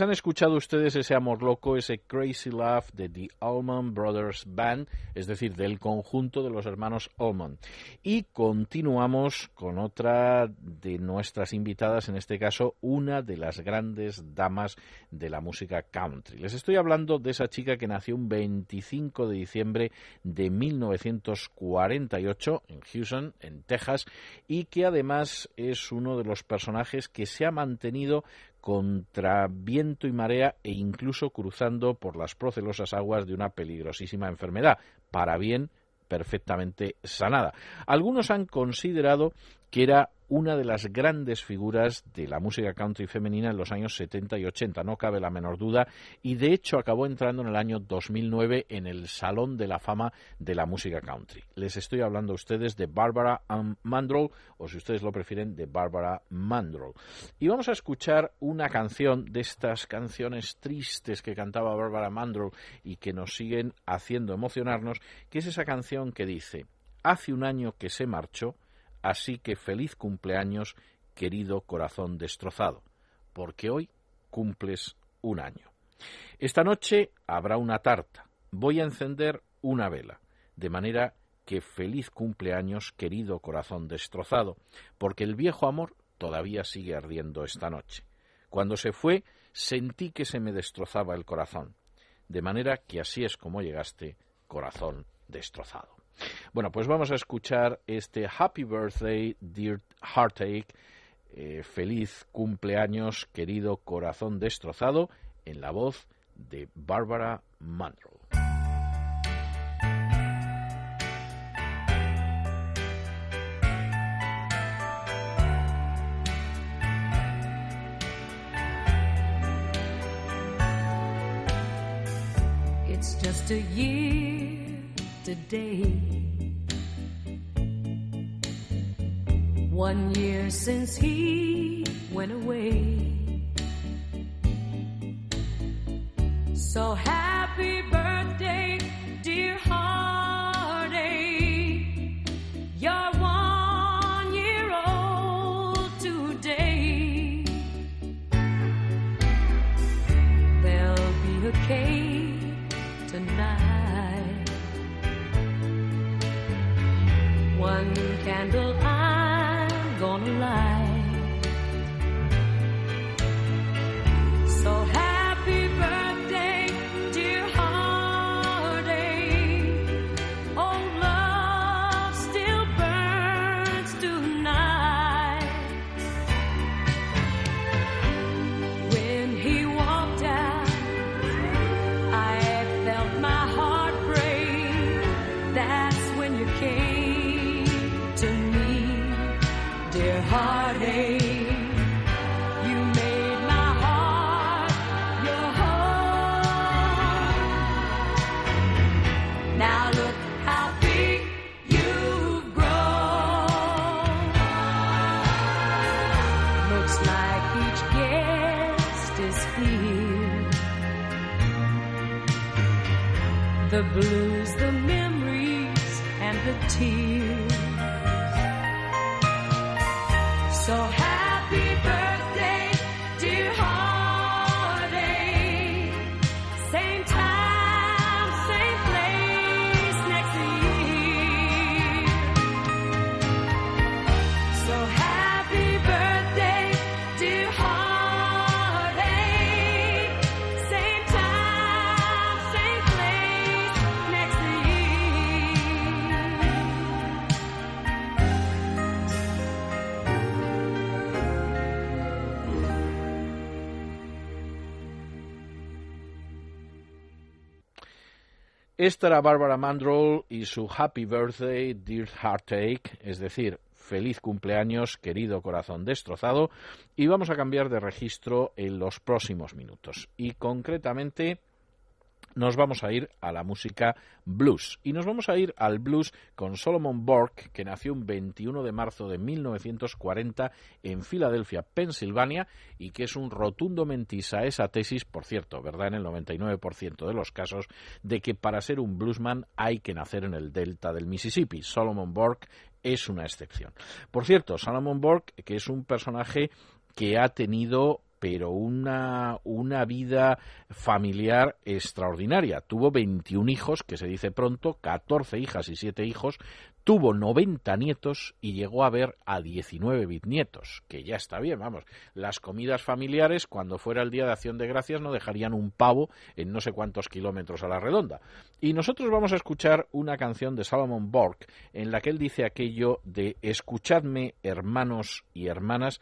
Han escuchado ustedes ese amor loco, ese Crazy Love de The Allman Brothers Band, es decir, del conjunto de los hermanos Allman. Y continuamos con otra de nuestras invitadas, en este caso una de las grandes damas de la música country. Les estoy hablando de esa chica que nació un 25 de diciembre de 1948 en Houston, en Texas, y que además es uno de los personajes que se ha mantenido contra viento y marea e incluso cruzando por las procelosas aguas de una peligrosísima enfermedad, para bien perfectamente sanada. Algunos han considerado que era una de las grandes figuras de la música country femenina en los años 70 y 80, no cabe la menor duda, y de hecho acabó entrando en el año 2009 en el Salón de la Fama de la Música Country. Les estoy hablando a ustedes de Barbara Mandrell, o si ustedes lo prefieren, de Barbara Mandrell. Y vamos a escuchar una canción de estas canciones tristes que cantaba Barbara Mandrell y que nos siguen haciendo emocionarnos, que es esa canción que dice, hace un año que se marchó, Así que feliz cumpleaños, querido corazón destrozado, porque hoy cumples un año. Esta noche habrá una tarta. Voy a encender una vela, de manera que feliz cumpleaños, querido corazón destrozado, porque el viejo amor todavía sigue ardiendo esta noche. Cuando se fue, sentí que se me destrozaba el corazón, de manera que así es como llegaste, corazón destrozado. Bueno, pues vamos a escuchar este Happy Birthday, Dear Heartache, eh, feliz cumpleaños, querido corazón destrozado, en la voz de Barbara Mandrell. Today. One year since he went away. So happy birthday, Esta era Barbara Mandrell y su Happy Birthday, Dear Heartache, es decir, feliz cumpleaños, querido corazón destrozado, y vamos a cambiar de registro en los próximos minutos. Y concretamente nos vamos a ir a la música blues. Y nos vamos a ir al blues con Solomon Burke, que nació un 21 de marzo de 1940 en Filadelfia, Pensilvania, y que es un rotundo mentis a esa tesis, por cierto, ¿verdad? En el 99% de los casos, de que para ser un bluesman hay que nacer en el delta del Mississippi. Solomon Burke es una excepción. Por cierto, Solomon Burke, que es un personaje que ha tenido pero una, una vida familiar extraordinaria. Tuvo 21 hijos, que se dice pronto, 14 hijas y 7 hijos, tuvo 90 nietos y llegó a ver a 19 bisnietos, que ya está bien, vamos. Las comidas familiares, cuando fuera el Día de Acción de Gracias, no dejarían un pavo en no sé cuántos kilómetros a la redonda. Y nosotros vamos a escuchar una canción de Salomon Bork en la que él dice aquello de escuchadme, hermanos y hermanas,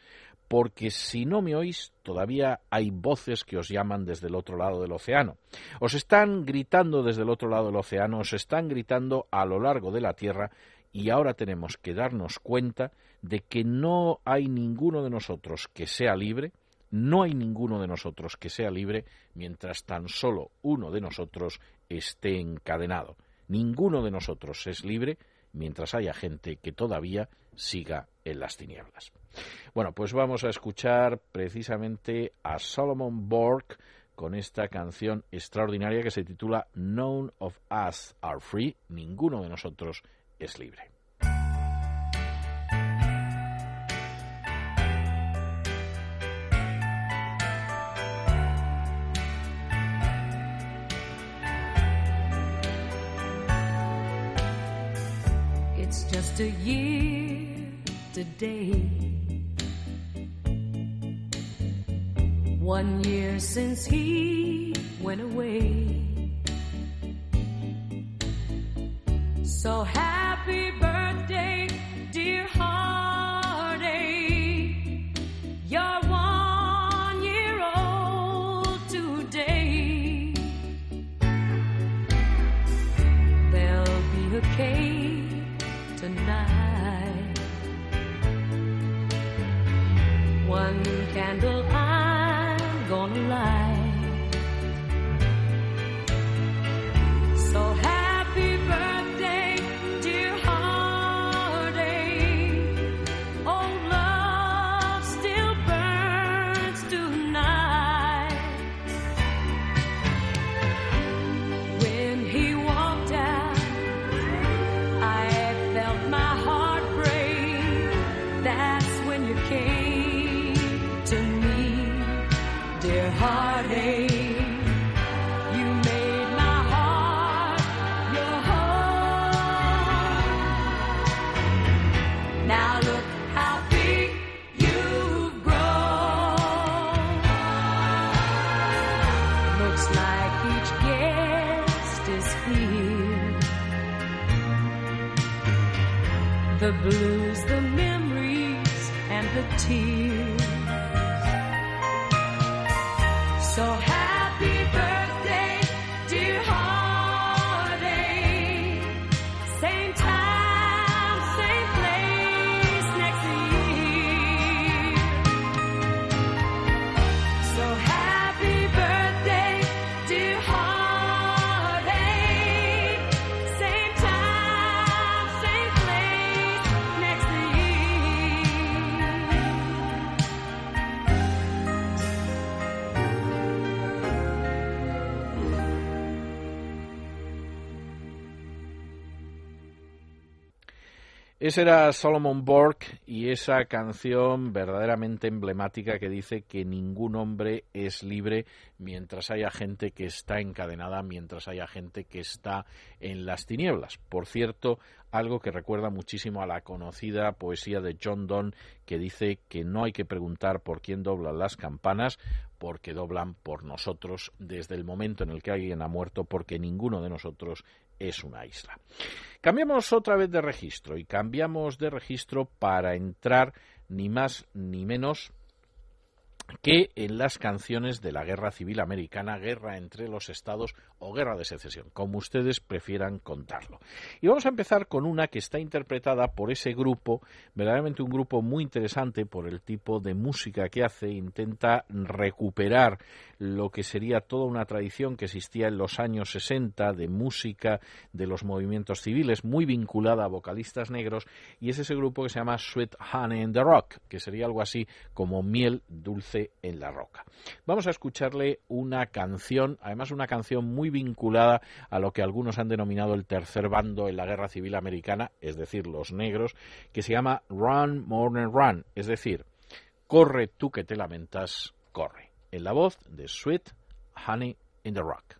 porque si no me oís, todavía hay voces que os llaman desde el otro lado del océano. Os están gritando desde el otro lado del océano, os están gritando a lo largo de la tierra, y ahora tenemos que darnos cuenta de que no hay ninguno de nosotros que sea libre, no hay ninguno de nosotros que sea libre mientras tan solo uno de nosotros esté encadenado. Ninguno de nosotros es libre mientras haya gente que todavía siga en las tinieblas. Bueno, pues vamos a escuchar precisamente a Solomon Bork con esta canción extraordinaria que se titula None of Us Are Free, ninguno de nosotros es libre. One year since he went away. So happy birthday, Ese era Solomon Bork y esa canción verdaderamente emblemática que dice que ningún hombre es libre mientras haya gente que está encadenada, mientras haya gente que está en las tinieblas. Por cierto, algo que recuerda muchísimo a la conocida poesía de John Donne que dice que no hay que preguntar por quién doblan las campanas, porque doblan por nosotros desde el momento en el que alguien ha muerto, porque ninguno de nosotros es una isla. Cambiamos otra vez de registro y cambiamos de registro para entrar ni más ni menos que en las canciones de la Guerra Civil Americana, guerra entre los estados o guerra de secesión, como ustedes prefieran contarlo. Y vamos a empezar con una que está interpretada por ese grupo, verdaderamente un grupo muy interesante por el tipo de música que hace, intenta recuperar lo que sería toda una tradición que existía en los años 60 de música de los movimientos civiles, muy vinculada a vocalistas negros, y es ese grupo que se llama Sweet Honey in the Rock, que sería algo así como miel dulce en la roca. Vamos a escucharle una canción, además una canción muy vinculada a lo que algunos han denominado el tercer bando en la guerra civil americana, es decir, los negros, que se llama Run, Morning Run, es decir, corre tú que te lamentas, corre, en la voz de Sweet Honey in the Rock.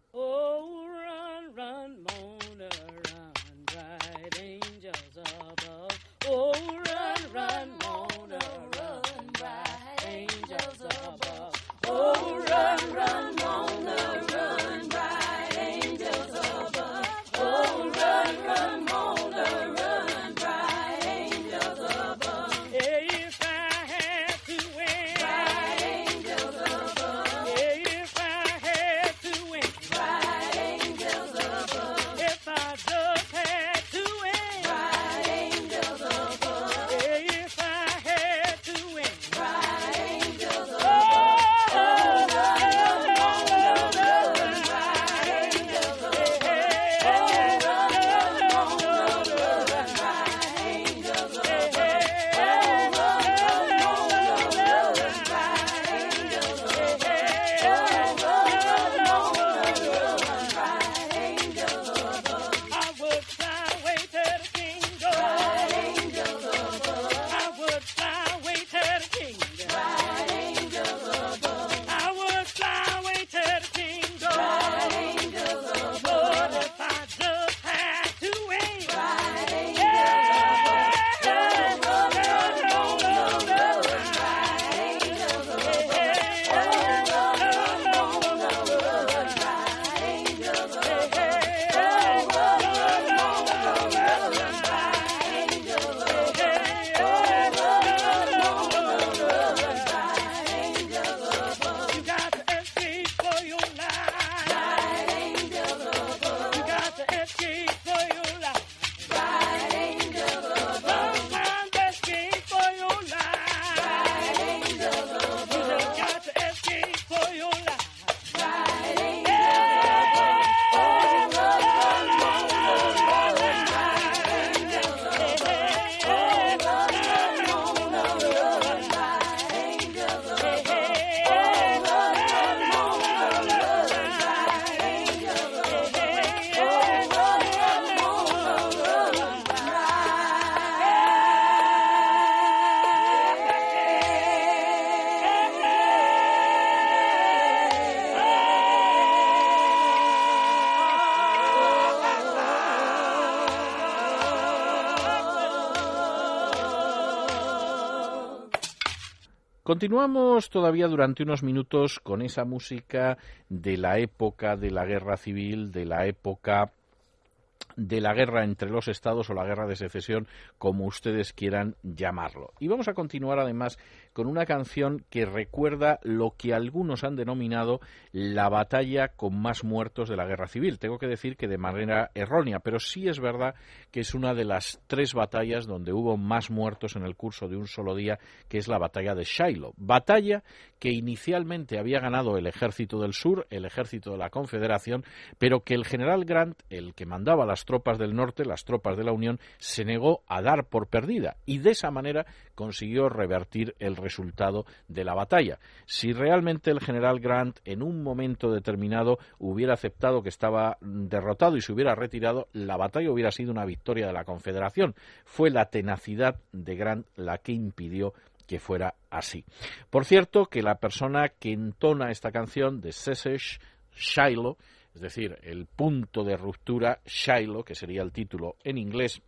Continuamos todavía durante unos minutos con esa música de la época de la guerra civil, de la época de la guerra entre los estados o la guerra de secesión, como ustedes quieran llamarlo. Y vamos a continuar además con una canción que recuerda lo que algunos han denominado la batalla con más muertos de la guerra civil. Tengo que decir que de manera errónea, pero sí es verdad que es una de las tres batallas donde hubo más muertos en el curso de un solo día, que es la batalla de Shiloh. Batalla que inicialmente había ganado el ejército del sur, el ejército de la Confederación, pero que el general Grant, el que mandaba las tropas del norte, las tropas de la Unión, se negó a dar por perdida y de esa manera consiguió revertir el resultado de la batalla. Si realmente el general Grant en un momento determinado hubiera aceptado que estaba derrotado y se hubiera retirado, la batalla hubiera sido una victoria de la Confederación. Fue la tenacidad de Grant la que impidió que fuera así. Por cierto, que la persona que entona esta canción de Sesesh Shiloh, es decir, el punto de ruptura Shiloh, que sería el título en inglés,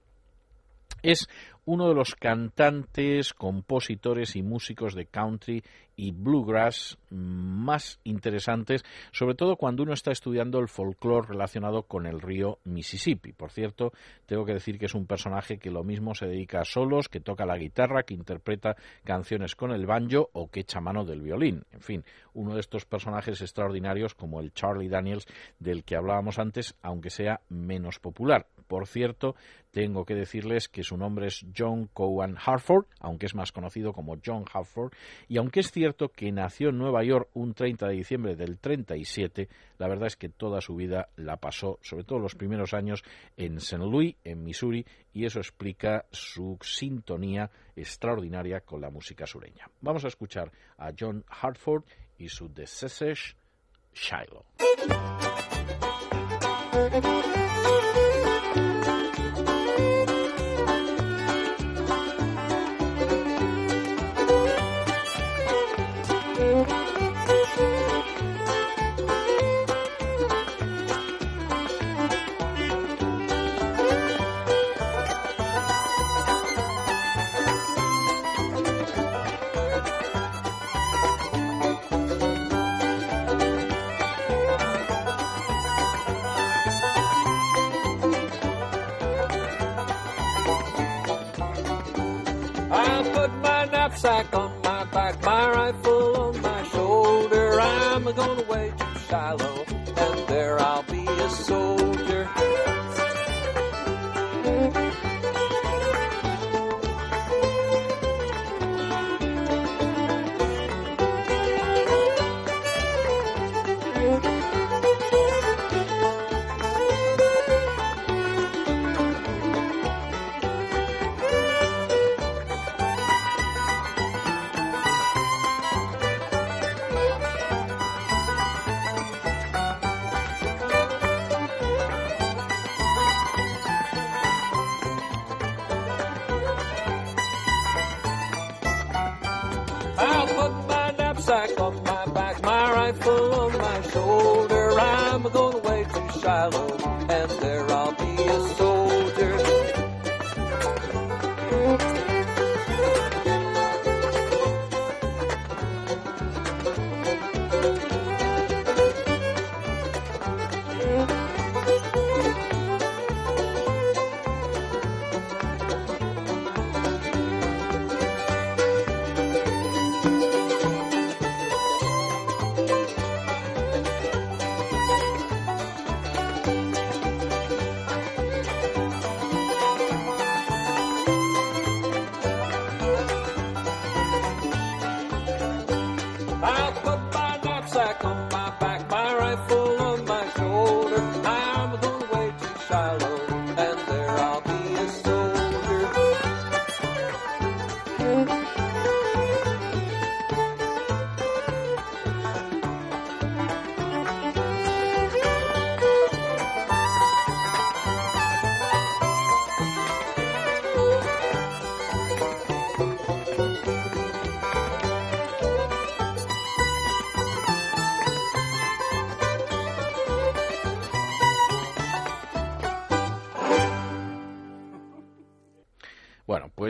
es uno de los cantantes, compositores y músicos de country y bluegrass más interesantes, sobre todo cuando uno está estudiando el folclore relacionado con el río Mississippi. Por cierto, tengo que decir que es un personaje que lo mismo se dedica a solos, que toca la guitarra, que interpreta canciones con el banjo o que echa mano del violín. En fin, uno de estos personajes extraordinarios como el Charlie Daniels del que hablábamos antes, aunque sea menos popular. Por cierto, tengo que decirles que su nombre es John Cowan Hartford, aunque es más conocido como John Hartford, y aunque es cierto que nació en Nueva York un 30 de diciembre del 37, la verdad es que toda su vida la pasó, sobre todo los primeros años, en St. Louis, en Missouri, y eso explica su sintonía extraordinaria con la música sureña. Vamos a escuchar a John Hartford y su The Shiloh.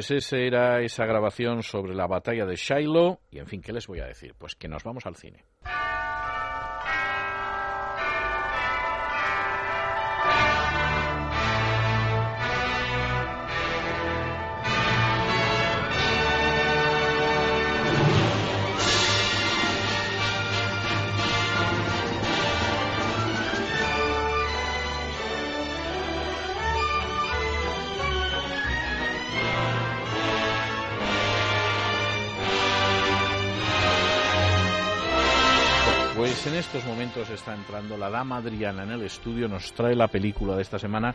Pues esa era esa grabación sobre la batalla de Shiloh. Y en fin, ¿qué les voy a decir? Pues que nos vamos al cine. Estos momentos está entrando la dama Adriana en el estudio, nos trae la película de esta semana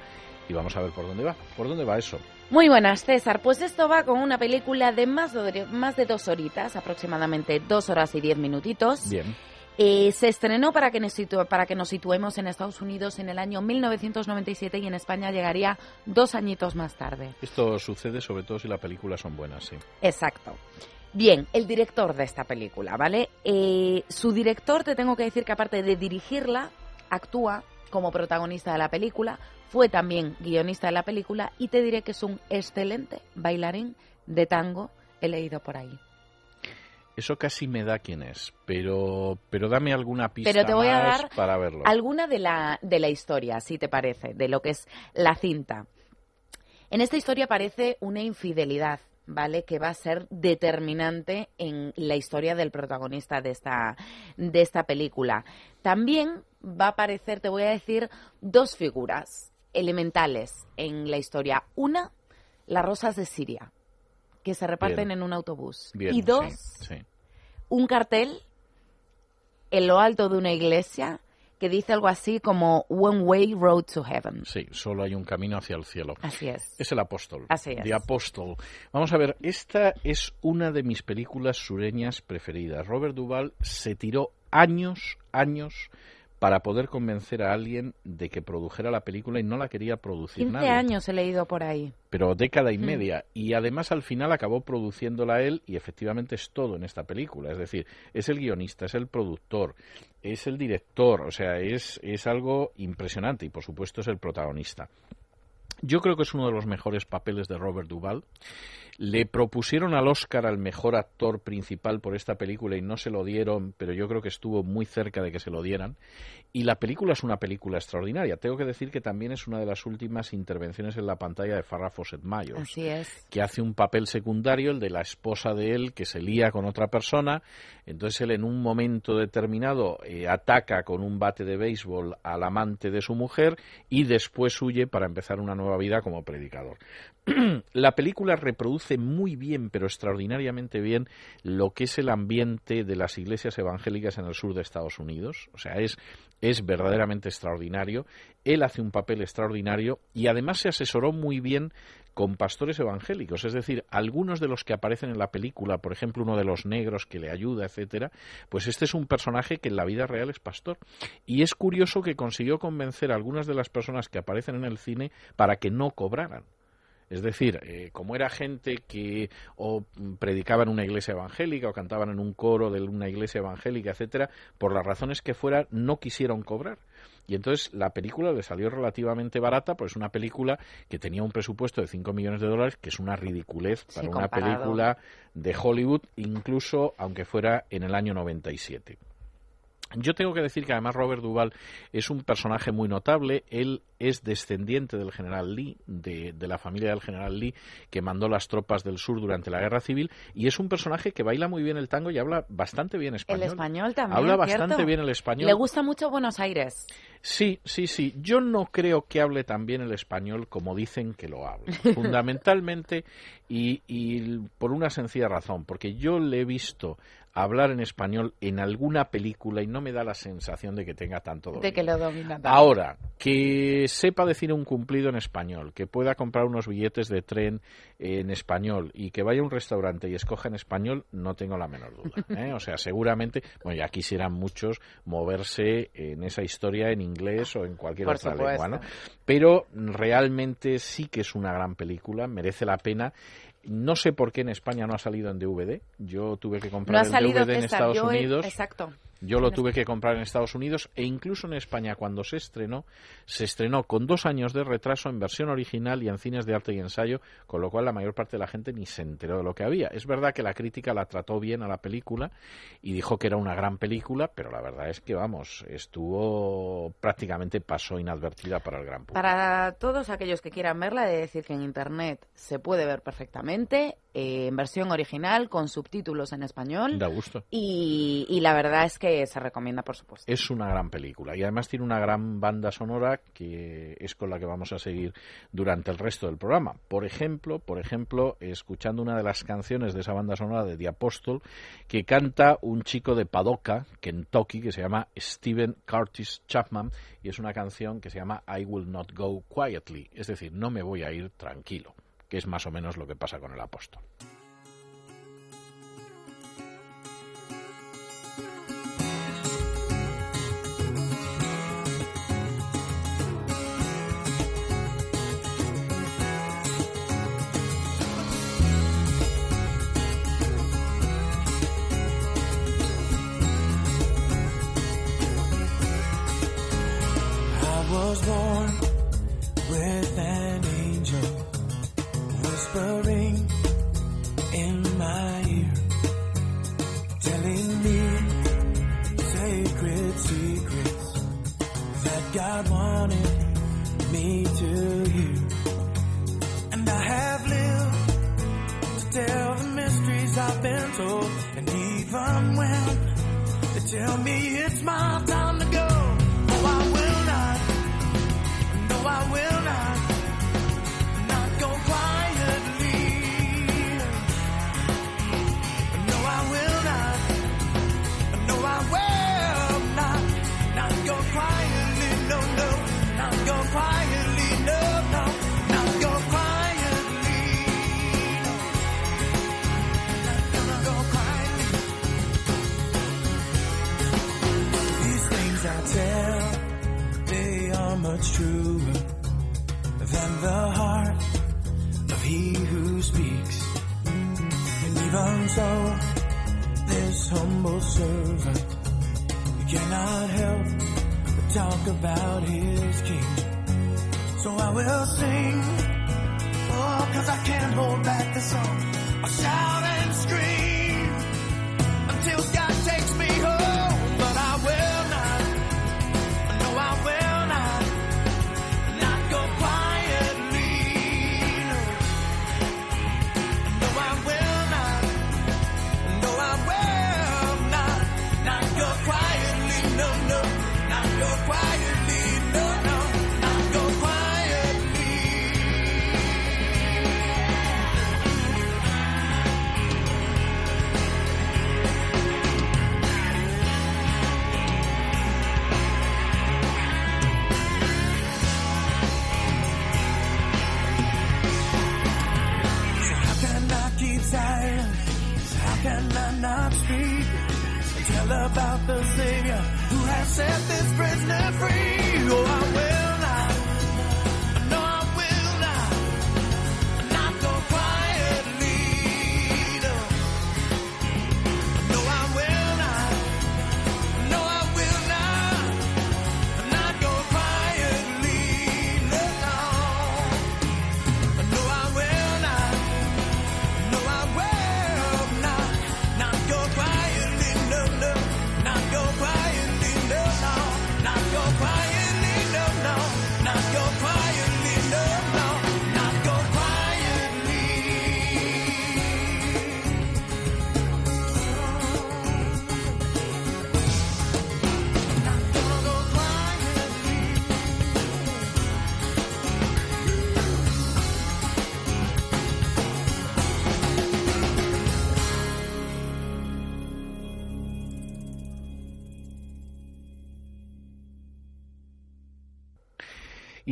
y vamos a ver por dónde va. ¿Por dónde va eso? Muy buenas, César. Pues esto va con una película de más de, más de dos horitas, aproximadamente dos horas y diez minutitos. Bien. Eh, se estrenó para que, nos situ- para que nos situemos en Estados Unidos en el año 1997 y en España llegaría dos añitos más tarde. Esto sucede sobre todo si las películas son buenas, sí. Exacto. Bien, el director de esta película, ¿vale? Eh, su director, te tengo que decir que aparte de dirigirla, actúa como protagonista de la película, fue también guionista de la película y te diré que es un excelente bailarín de tango, he leído por ahí. Eso casi me da quién es, pero, pero dame alguna pista Pero te voy a más dar para verlo. alguna de la, de la historia, si te parece, de lo que es la cinta. En esta historia aparece una infidelidad, ¿vale? Que va a ser determinante en la historia del protagonista de esta, de esta película. También va a aparecer, te voy a decir, dos figuras elementales en la historia. Una, las rosas de Siria, que se reparten Bien. en un autobús. Bien, y dos, sí, sí. un cartel en lo alto de una iglesia que dice algo así como One Way Road to Heaven. Sí, solo hay un camino hacia el cielo. Así es. Es el apóstol. Así es. The Apostle. Vamos a ver, esta es una de mis películas sureñas preferidas. Robert Duvall se tiró años, años para poder convencer a alguien de que produjera la película y no la quería producir 15 nadie. años he leído por ahí. pero década y Mm. media. Y además al final acabó produciéndola él y efectivamente es todo en esta película. Es decir, es el guionista, es el productor, es el director, o sea, es, es algo impresionante y por supuesto es el protagonista. Yo creo que es uno de los mejores papeles de Robert Duvall. Le propusieron al Oscar al mejor actor principal por esta película y no se lo dieron, pero yo creo que estuvo muy cerca de que se lo dieran. Y la película es una película extraordinaria. Tengo que decir que también es una de las últimas intervenciones en la pantalla de Farrah Fawcett Myers Así es. que hace un papel secundario, el de la esposa de él, que se lía con otra persona. Entonces él en un momento determinado eh, ataca con un bate de béisbol al amante de su mujer y después huye para empezar una nueva vida como predicador. la película reproduce muy bien, pero extraordinariamente bien, lo que es el ambiente de las iglesias evangélicas en el sur de Estados Unidos. O sea, es, es verdaderamente extraordinario. Él hace un papel extraordinario y además se asesoró muy bien con pastores evangélicos, es decir, algunos de los que aparecen en la película, por ejemplo, uno de los negros que le ayuda, etcétera, pues este es un personaje que en la vida real es pastor. Y es curioso que consiguió convencer a algunas de las personas que aparecen en el cine para que no cobraran. Es decir, eh, como era gente que o predicaba en una iglesia evangélica o cantaban en un coro de una iglesia evangélica, etcétera, por las razones que fuera, no quisieron cobrar. Y entonces la película le salió relativamente barata, pues es una película que tenía un presupuesto de 5 millones de dólares, que es una ridiculez para una película de Hollywood, incluso aunque fuera en el año 97. Yo tengo que decir que además Robert Duvall es un personaje muy notable. Él es descendiente del general Lee, de, de la familia del general Lee, que mandó las tropas del sur durante la guerra civil, y es un personaje que baila muy bien el tango y habla bastante bien español. El español también. Habla ¿cierto? bastante bien el español. Le gusta mucho Buenos Aires. Sí, sí, sí. Yo no creo que hable tan bien el español como dicen que lo habla. Fundamentalmente y, y por una sencilla razón, porque yo le he visto hablar en español en alguna película y no me da la sensación de que tenga tanto dominio. De que lo domina tanto. Ahora, que sepa decir un cumplido en español, que pueda comprar unos billetes de tren en español y que vaya a un restaurante y escoja en español, no tengo la menor duda. ¿eh? O sea, seguramente, bueno, ya quisieran muchos moverse en esa historia en inglés o en cualquier Por otra supuesto. lengua, ¿no? Pero realmente sí que es una gran película, merece la pena. No sé por qué en España no ha salido en DVD. Yo tuve que No comprar ha el DVD en Estados he- Unidos. Exacto. Yo lo tuve que comprar en Estados Unidos e incluso en España cuando se estrenó, se estrenó con dos años de retraso en versión original y en cines de arte y ensayo, con lo cual la mayor parte de la gente ni se enteró de lo que había. Es verdad que la crítica la trató bien a la película y dijo que era una gran película, pero la verdad es que, vamos, estuvo prácticamente pasó inadvertida para el gran público. Para todos aquellos que quieran verla, he de decir que en internet se puede ver perfectamente, eh, en versión original, con subtítulos en español. Da gusto. Y, y la verdad es que se recomienda, por supuesto. Es una gran película y además tiene una gran banda sonora que es con la que vamos a seguir durante el resto del programa. Por ejemplo, por ejemplo, escuchando una de las canciones de esa banda sonora de The Apostle que canta un chico de Padoka, Kentucky, que se llama Steven Curtis Chapman y es una canción que se llama I Will Not Go Quietly, es decir, no me voy a ir tranquilo, que es más o menos lo que pasa con el apóstol. God wanted me to hear. And I have lived to tell the mysteries I've been told, and even when they tell me it's my time it's truer than the heart of he who speaks. And even so, this humble servant cannot help but talk about his king. So I will sing, oh, cause I can't hold back the song. I'll shout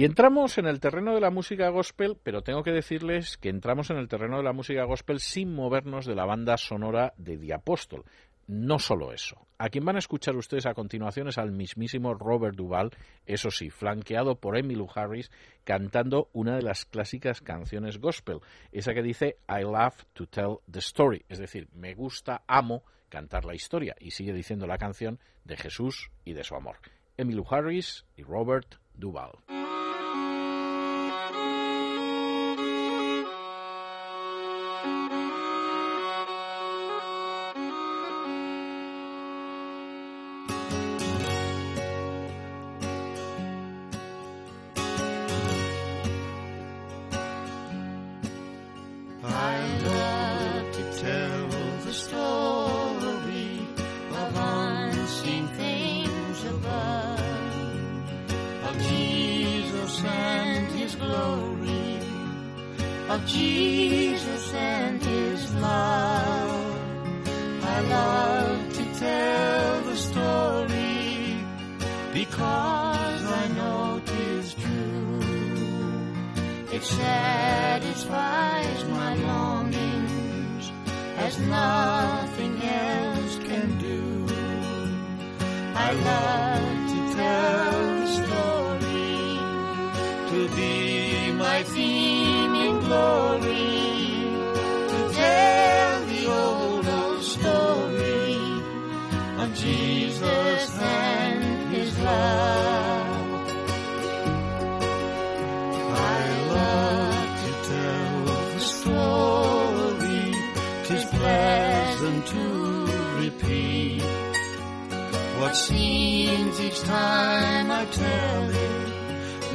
Entramos en el terreno de la música gospel, pero tengo que decirles que entramos en el terreno de la música gospel sin movernos de la banda sonora de The Apostle. No solo eso. A quien van a escuchar ustedes a continuación es al mismísimo Robert Duvall, eso sí, flanqueado por Emmylou Harris, cantando una de las clásicas canciones gospel, esa que dice I love to tell the story, es decir, me gusta, amo cantar la historia, y sigue diciendo la canción de Jesús y de su amor. Emmylou Harris y Robert Duvall.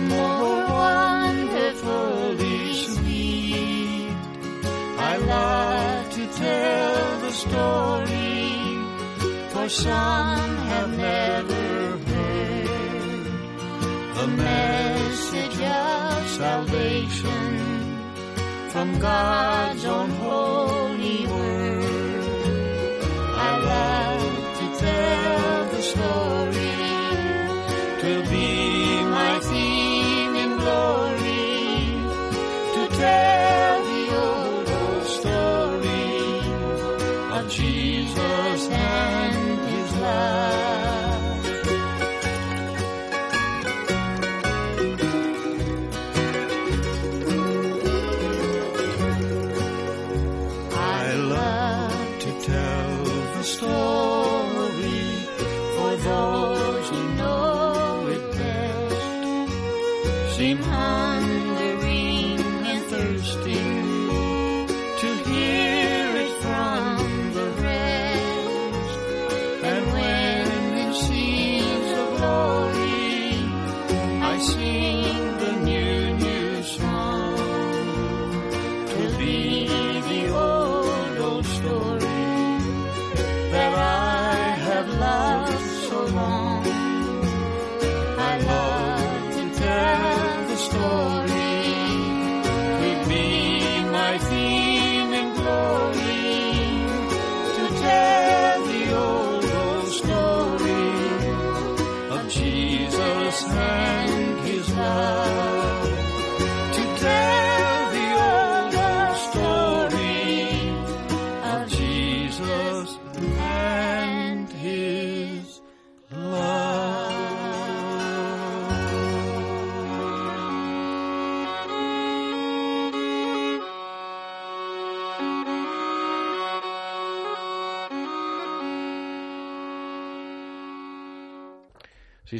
more wonderfully sweet. I love to tell the story, for some have never heard the message of salvation from God's own holy word. I love to tell the story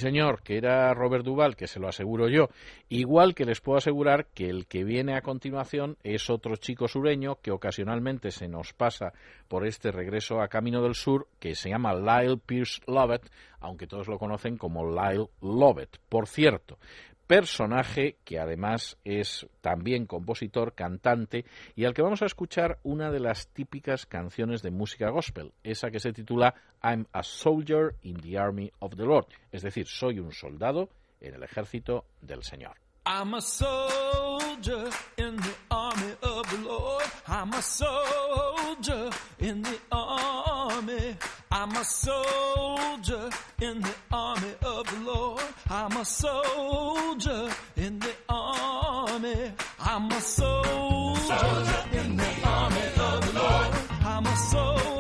señor, que era Robert Duval, que se lo aseguro yo. Igual que les puedo asegurar que el que viene a continuación es otro chico sureño que ocasionalmente se nos pasa por este regreso a Camino del Sur, que se llama Lyle Pierce Lovett, aunque todos lo conocen como Lyle Lovett. Por cierto, personaje que además es también compositor, cantante y al que vamos a escuchar una de las típicas canciones de música gospel, esa que se titula I'm a Soldier in the Army of the Lord, es decir, soy un soldado en el ejército del Señor. I'm a soldier in the army of the Lord. I'm a soldier in the army. I'm a soldier in the army of the Lord. I'm a soldier in the army. I'm a soldier in the army of the Lord. I'm a soldier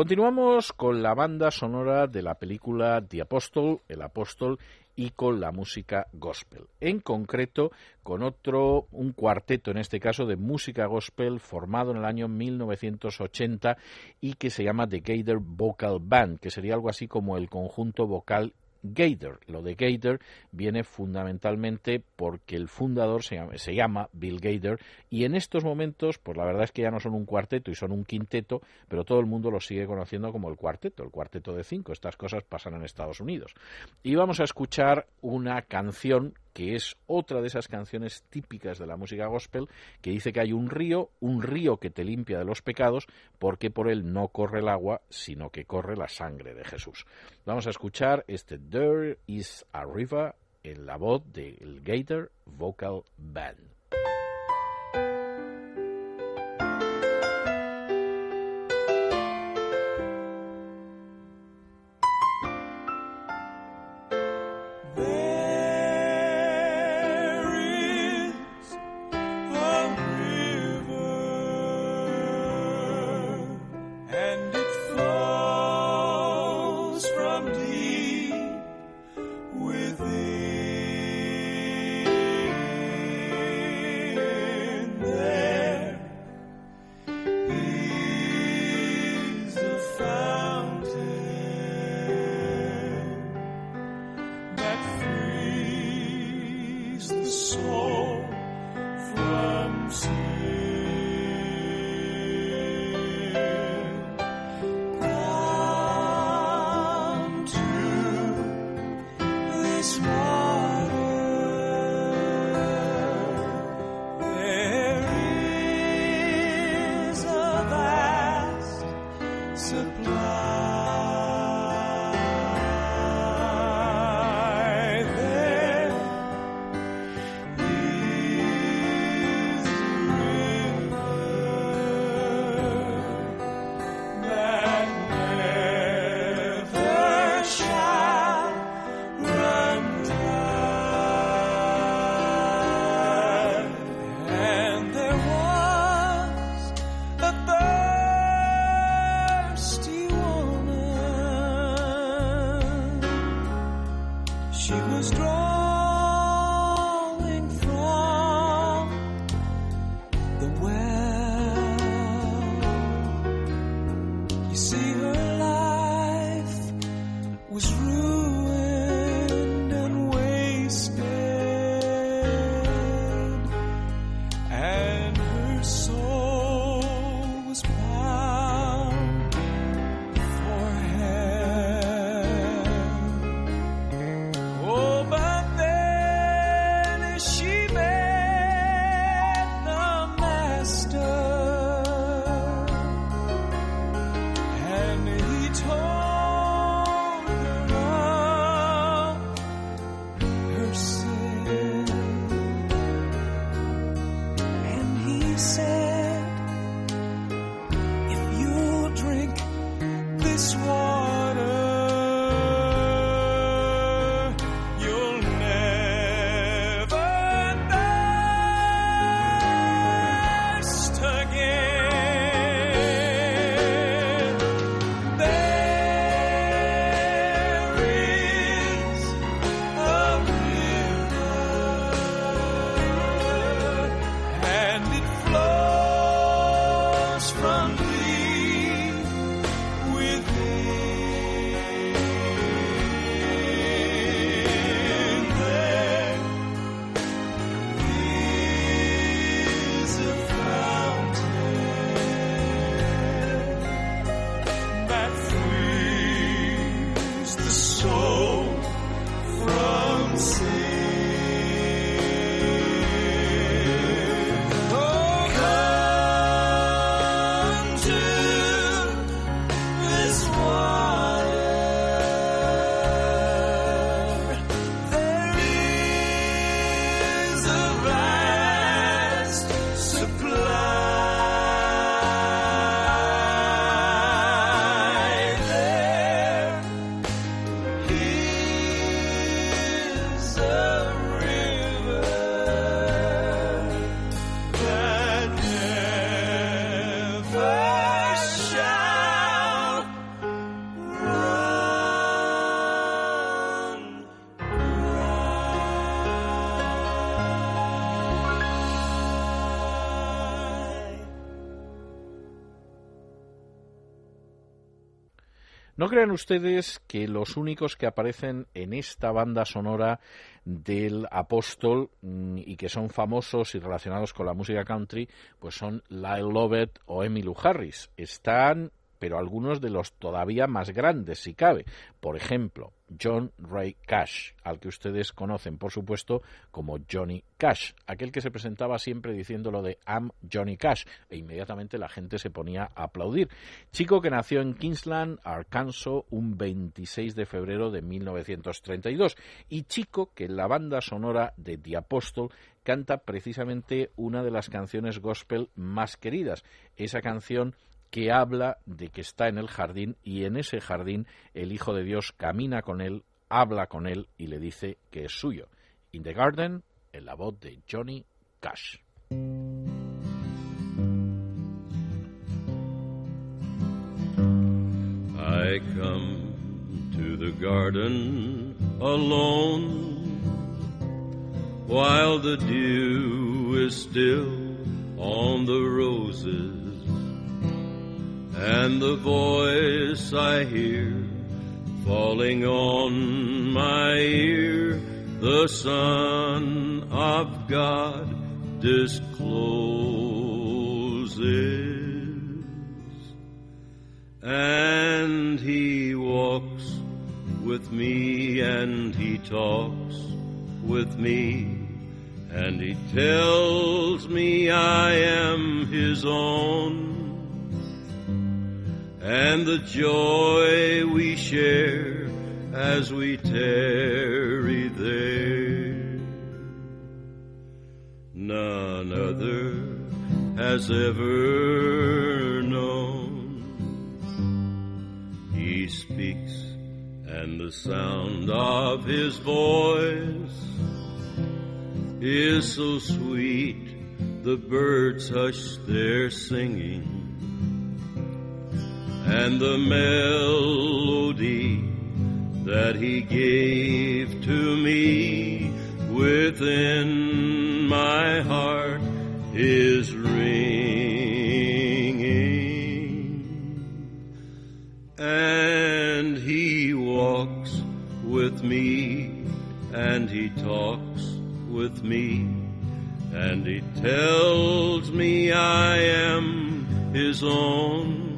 Continuamos con la banda sonora de la película The Apostle, El Apóstol, y con la música gospel. En concreto, con otro, un cuarteto en este caso de música gospel formado en el año 1980 y que se llama The Gator Vocal Band, que sería algo así como el conjunto vocal Gator. Lo de Gator viene fundamentalmente porque el fundador se llama, se llama, Bill Gator y en estos momentos, pues la verdad es que ya no son un cuarteto y son un quinteto, pero todo el mundo lo sigue conociendo como el cuarteto, el cuarteto de cinco. Estas cosas pasan en Estados Unidos. Y vamos a escuchar una canción que es otra de esas canciones típicas de la música gospel, que dice que hay un río, un río que te limpia de los pecados, porque por él no corre el agua, sino que corre la sangre de Jesús. Vamos a escuchar este There is a River en la voz del Gator Vocal Band. Crean ustedes que los únicos que aparecen en esta banda sonora del apóstol mm, y que son famosos y relacionados con la música country, pues son Lyle Lovett o Emmylou Harris. Están, pero algunos de los todavía más grandes, si cabe. Por ejemplo, John Ray Cash, al que ustedes conocen, por supuesto, como Johnny Cash, aquel que se presentaba siempre diciendo lo de I'm Johnny Cash, e inmediatamente la gente se ponía a aplaudir. Chico que nació en Kingsland, Arkansas, un 26 de febrero de 1932, y chico que en la banda sonora de The Apostle canta precisamente una de las canciones gospel más queridas, esa canción que habla de que está en el jardín y en ese jardín el Hijo de Dios camina con él, habla con él y le dice que es suyo. In the Garden, en la voz de Johnny Cash. I come to the garden alone while the dew is still on the roses and the voice I hear falling on my ear the Son of God discloses. And he walks with me and he talks with me and he tells me I am his own and the joy we share as we tarry there. None other has ever known. He speaks, and the sound of his voice is so sweet the birds hush their singing, and the melody that he gave to me within my heart is ringing, and he walks with me, and he talks with me and he tells me I am his own.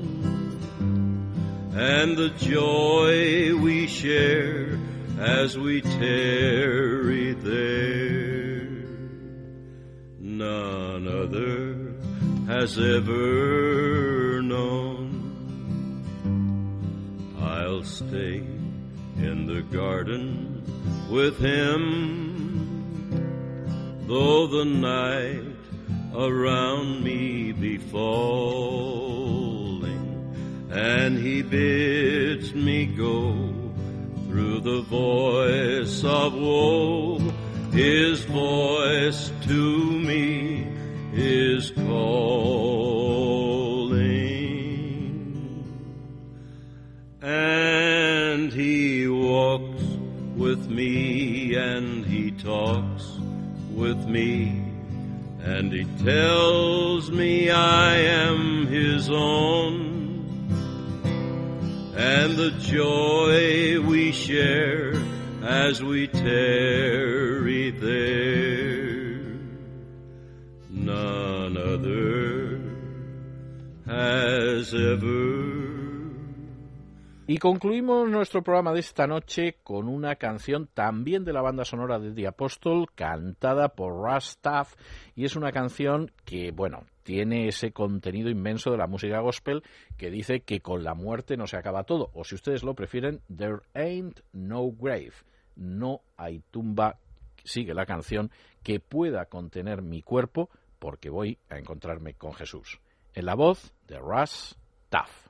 And the joy we share as we tarry there, none other has ever known. I'll stay in the garden with him though the night around me be falling, and he bids me go through the voice of woe, his voice to me is calling, and he walks with me and he talks with me, and he tells me I am his own. And the joy we share as we tarry there, none other has ever Y concluimos nuestro programa de esta noche con una canción también de la banda sonora de The Apostle, cantada por Russ y es una canción que, bueno, tiene ese contenido inmenso de la música gospel que dice que con la muerte no se acaba todo, o si ustedes lo prefieren, There ain't no grave, no hay tumba, sigue la canción, que pueda contener mi cuerpo porque voy a encontrarme con Jesús. En la voz de Russ Taff.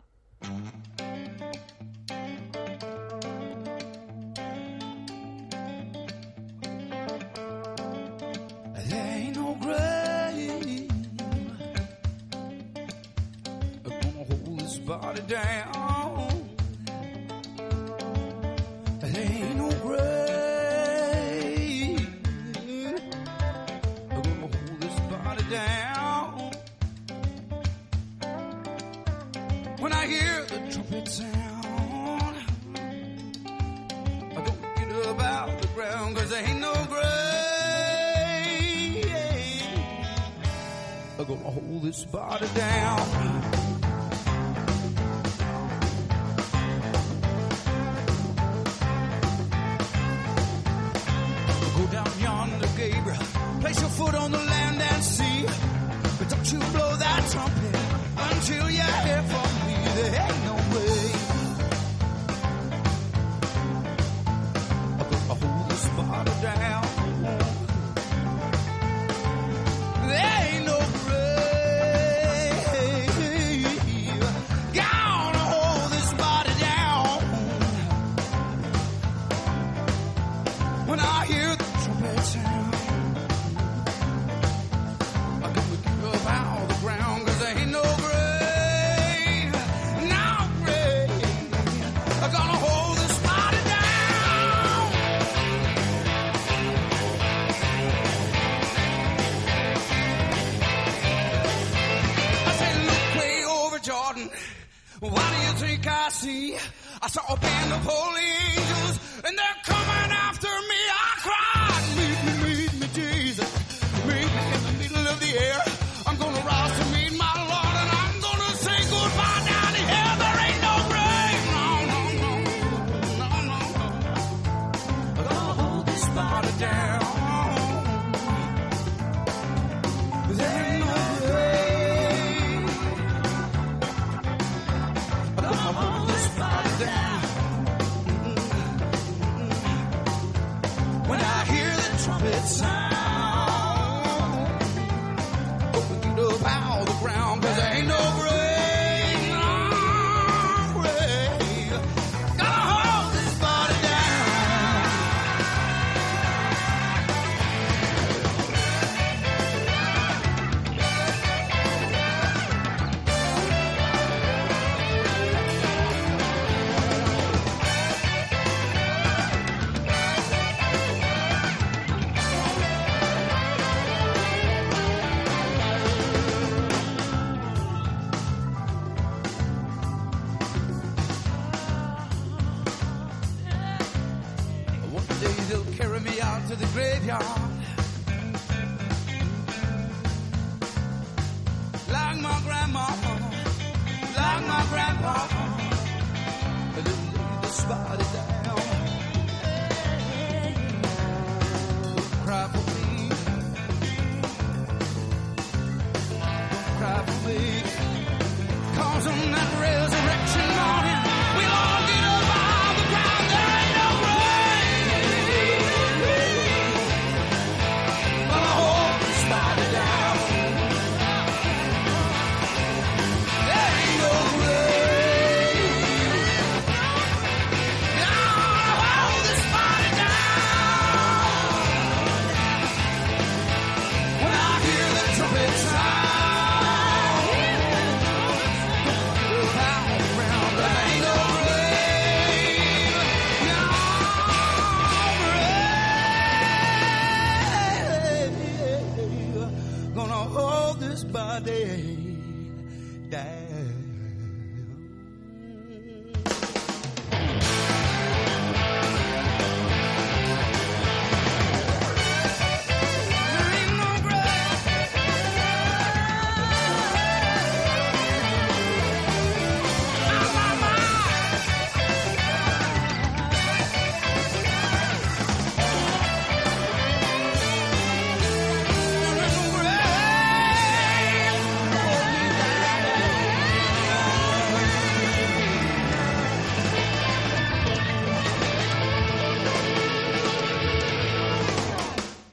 Body down. There ain't no grave gonna hold this body down. When I hear the trumpet sound, I don't get up out the ground 'cause there ain't no grave. are gonna hold this body down. Foot on the land and sea. But don't you blow that trumpet until you hear from What do you think I see? I saw a band of holy angels, and they're coming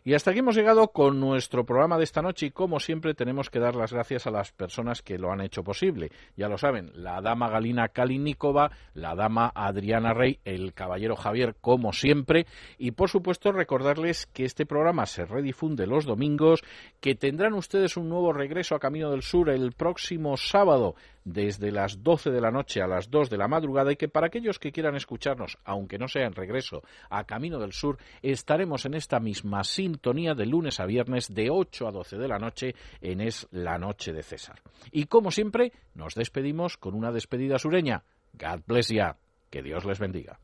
Y hasta aquí hemos llegado con nuestro programa de esta noche y como siempre tenemos que dar las gracias a las personas que lo han hecho posible. Ya lo saben, la dama Galina Kalinikova, la dama Adriana Rey, el caballero Javier como siempre y por supuesto recordarles que este programa se redifunde los domingos, que tendrán ustedes un nuevo regreso a Camino del Sur el próximo sábado desde las 12 de la noche a las 2 de la madrugada y que para aquellos que quieran escucharnos, aunque no sea en regreso a Camino del Sur, estaremos en esta misma sintonía de lunes a viernes de 8 a 12 de la noche en Es la Noche de César. Y como siempre, nos despedimos con una despedida sureña. God bless ya. Que Dios les bendiga.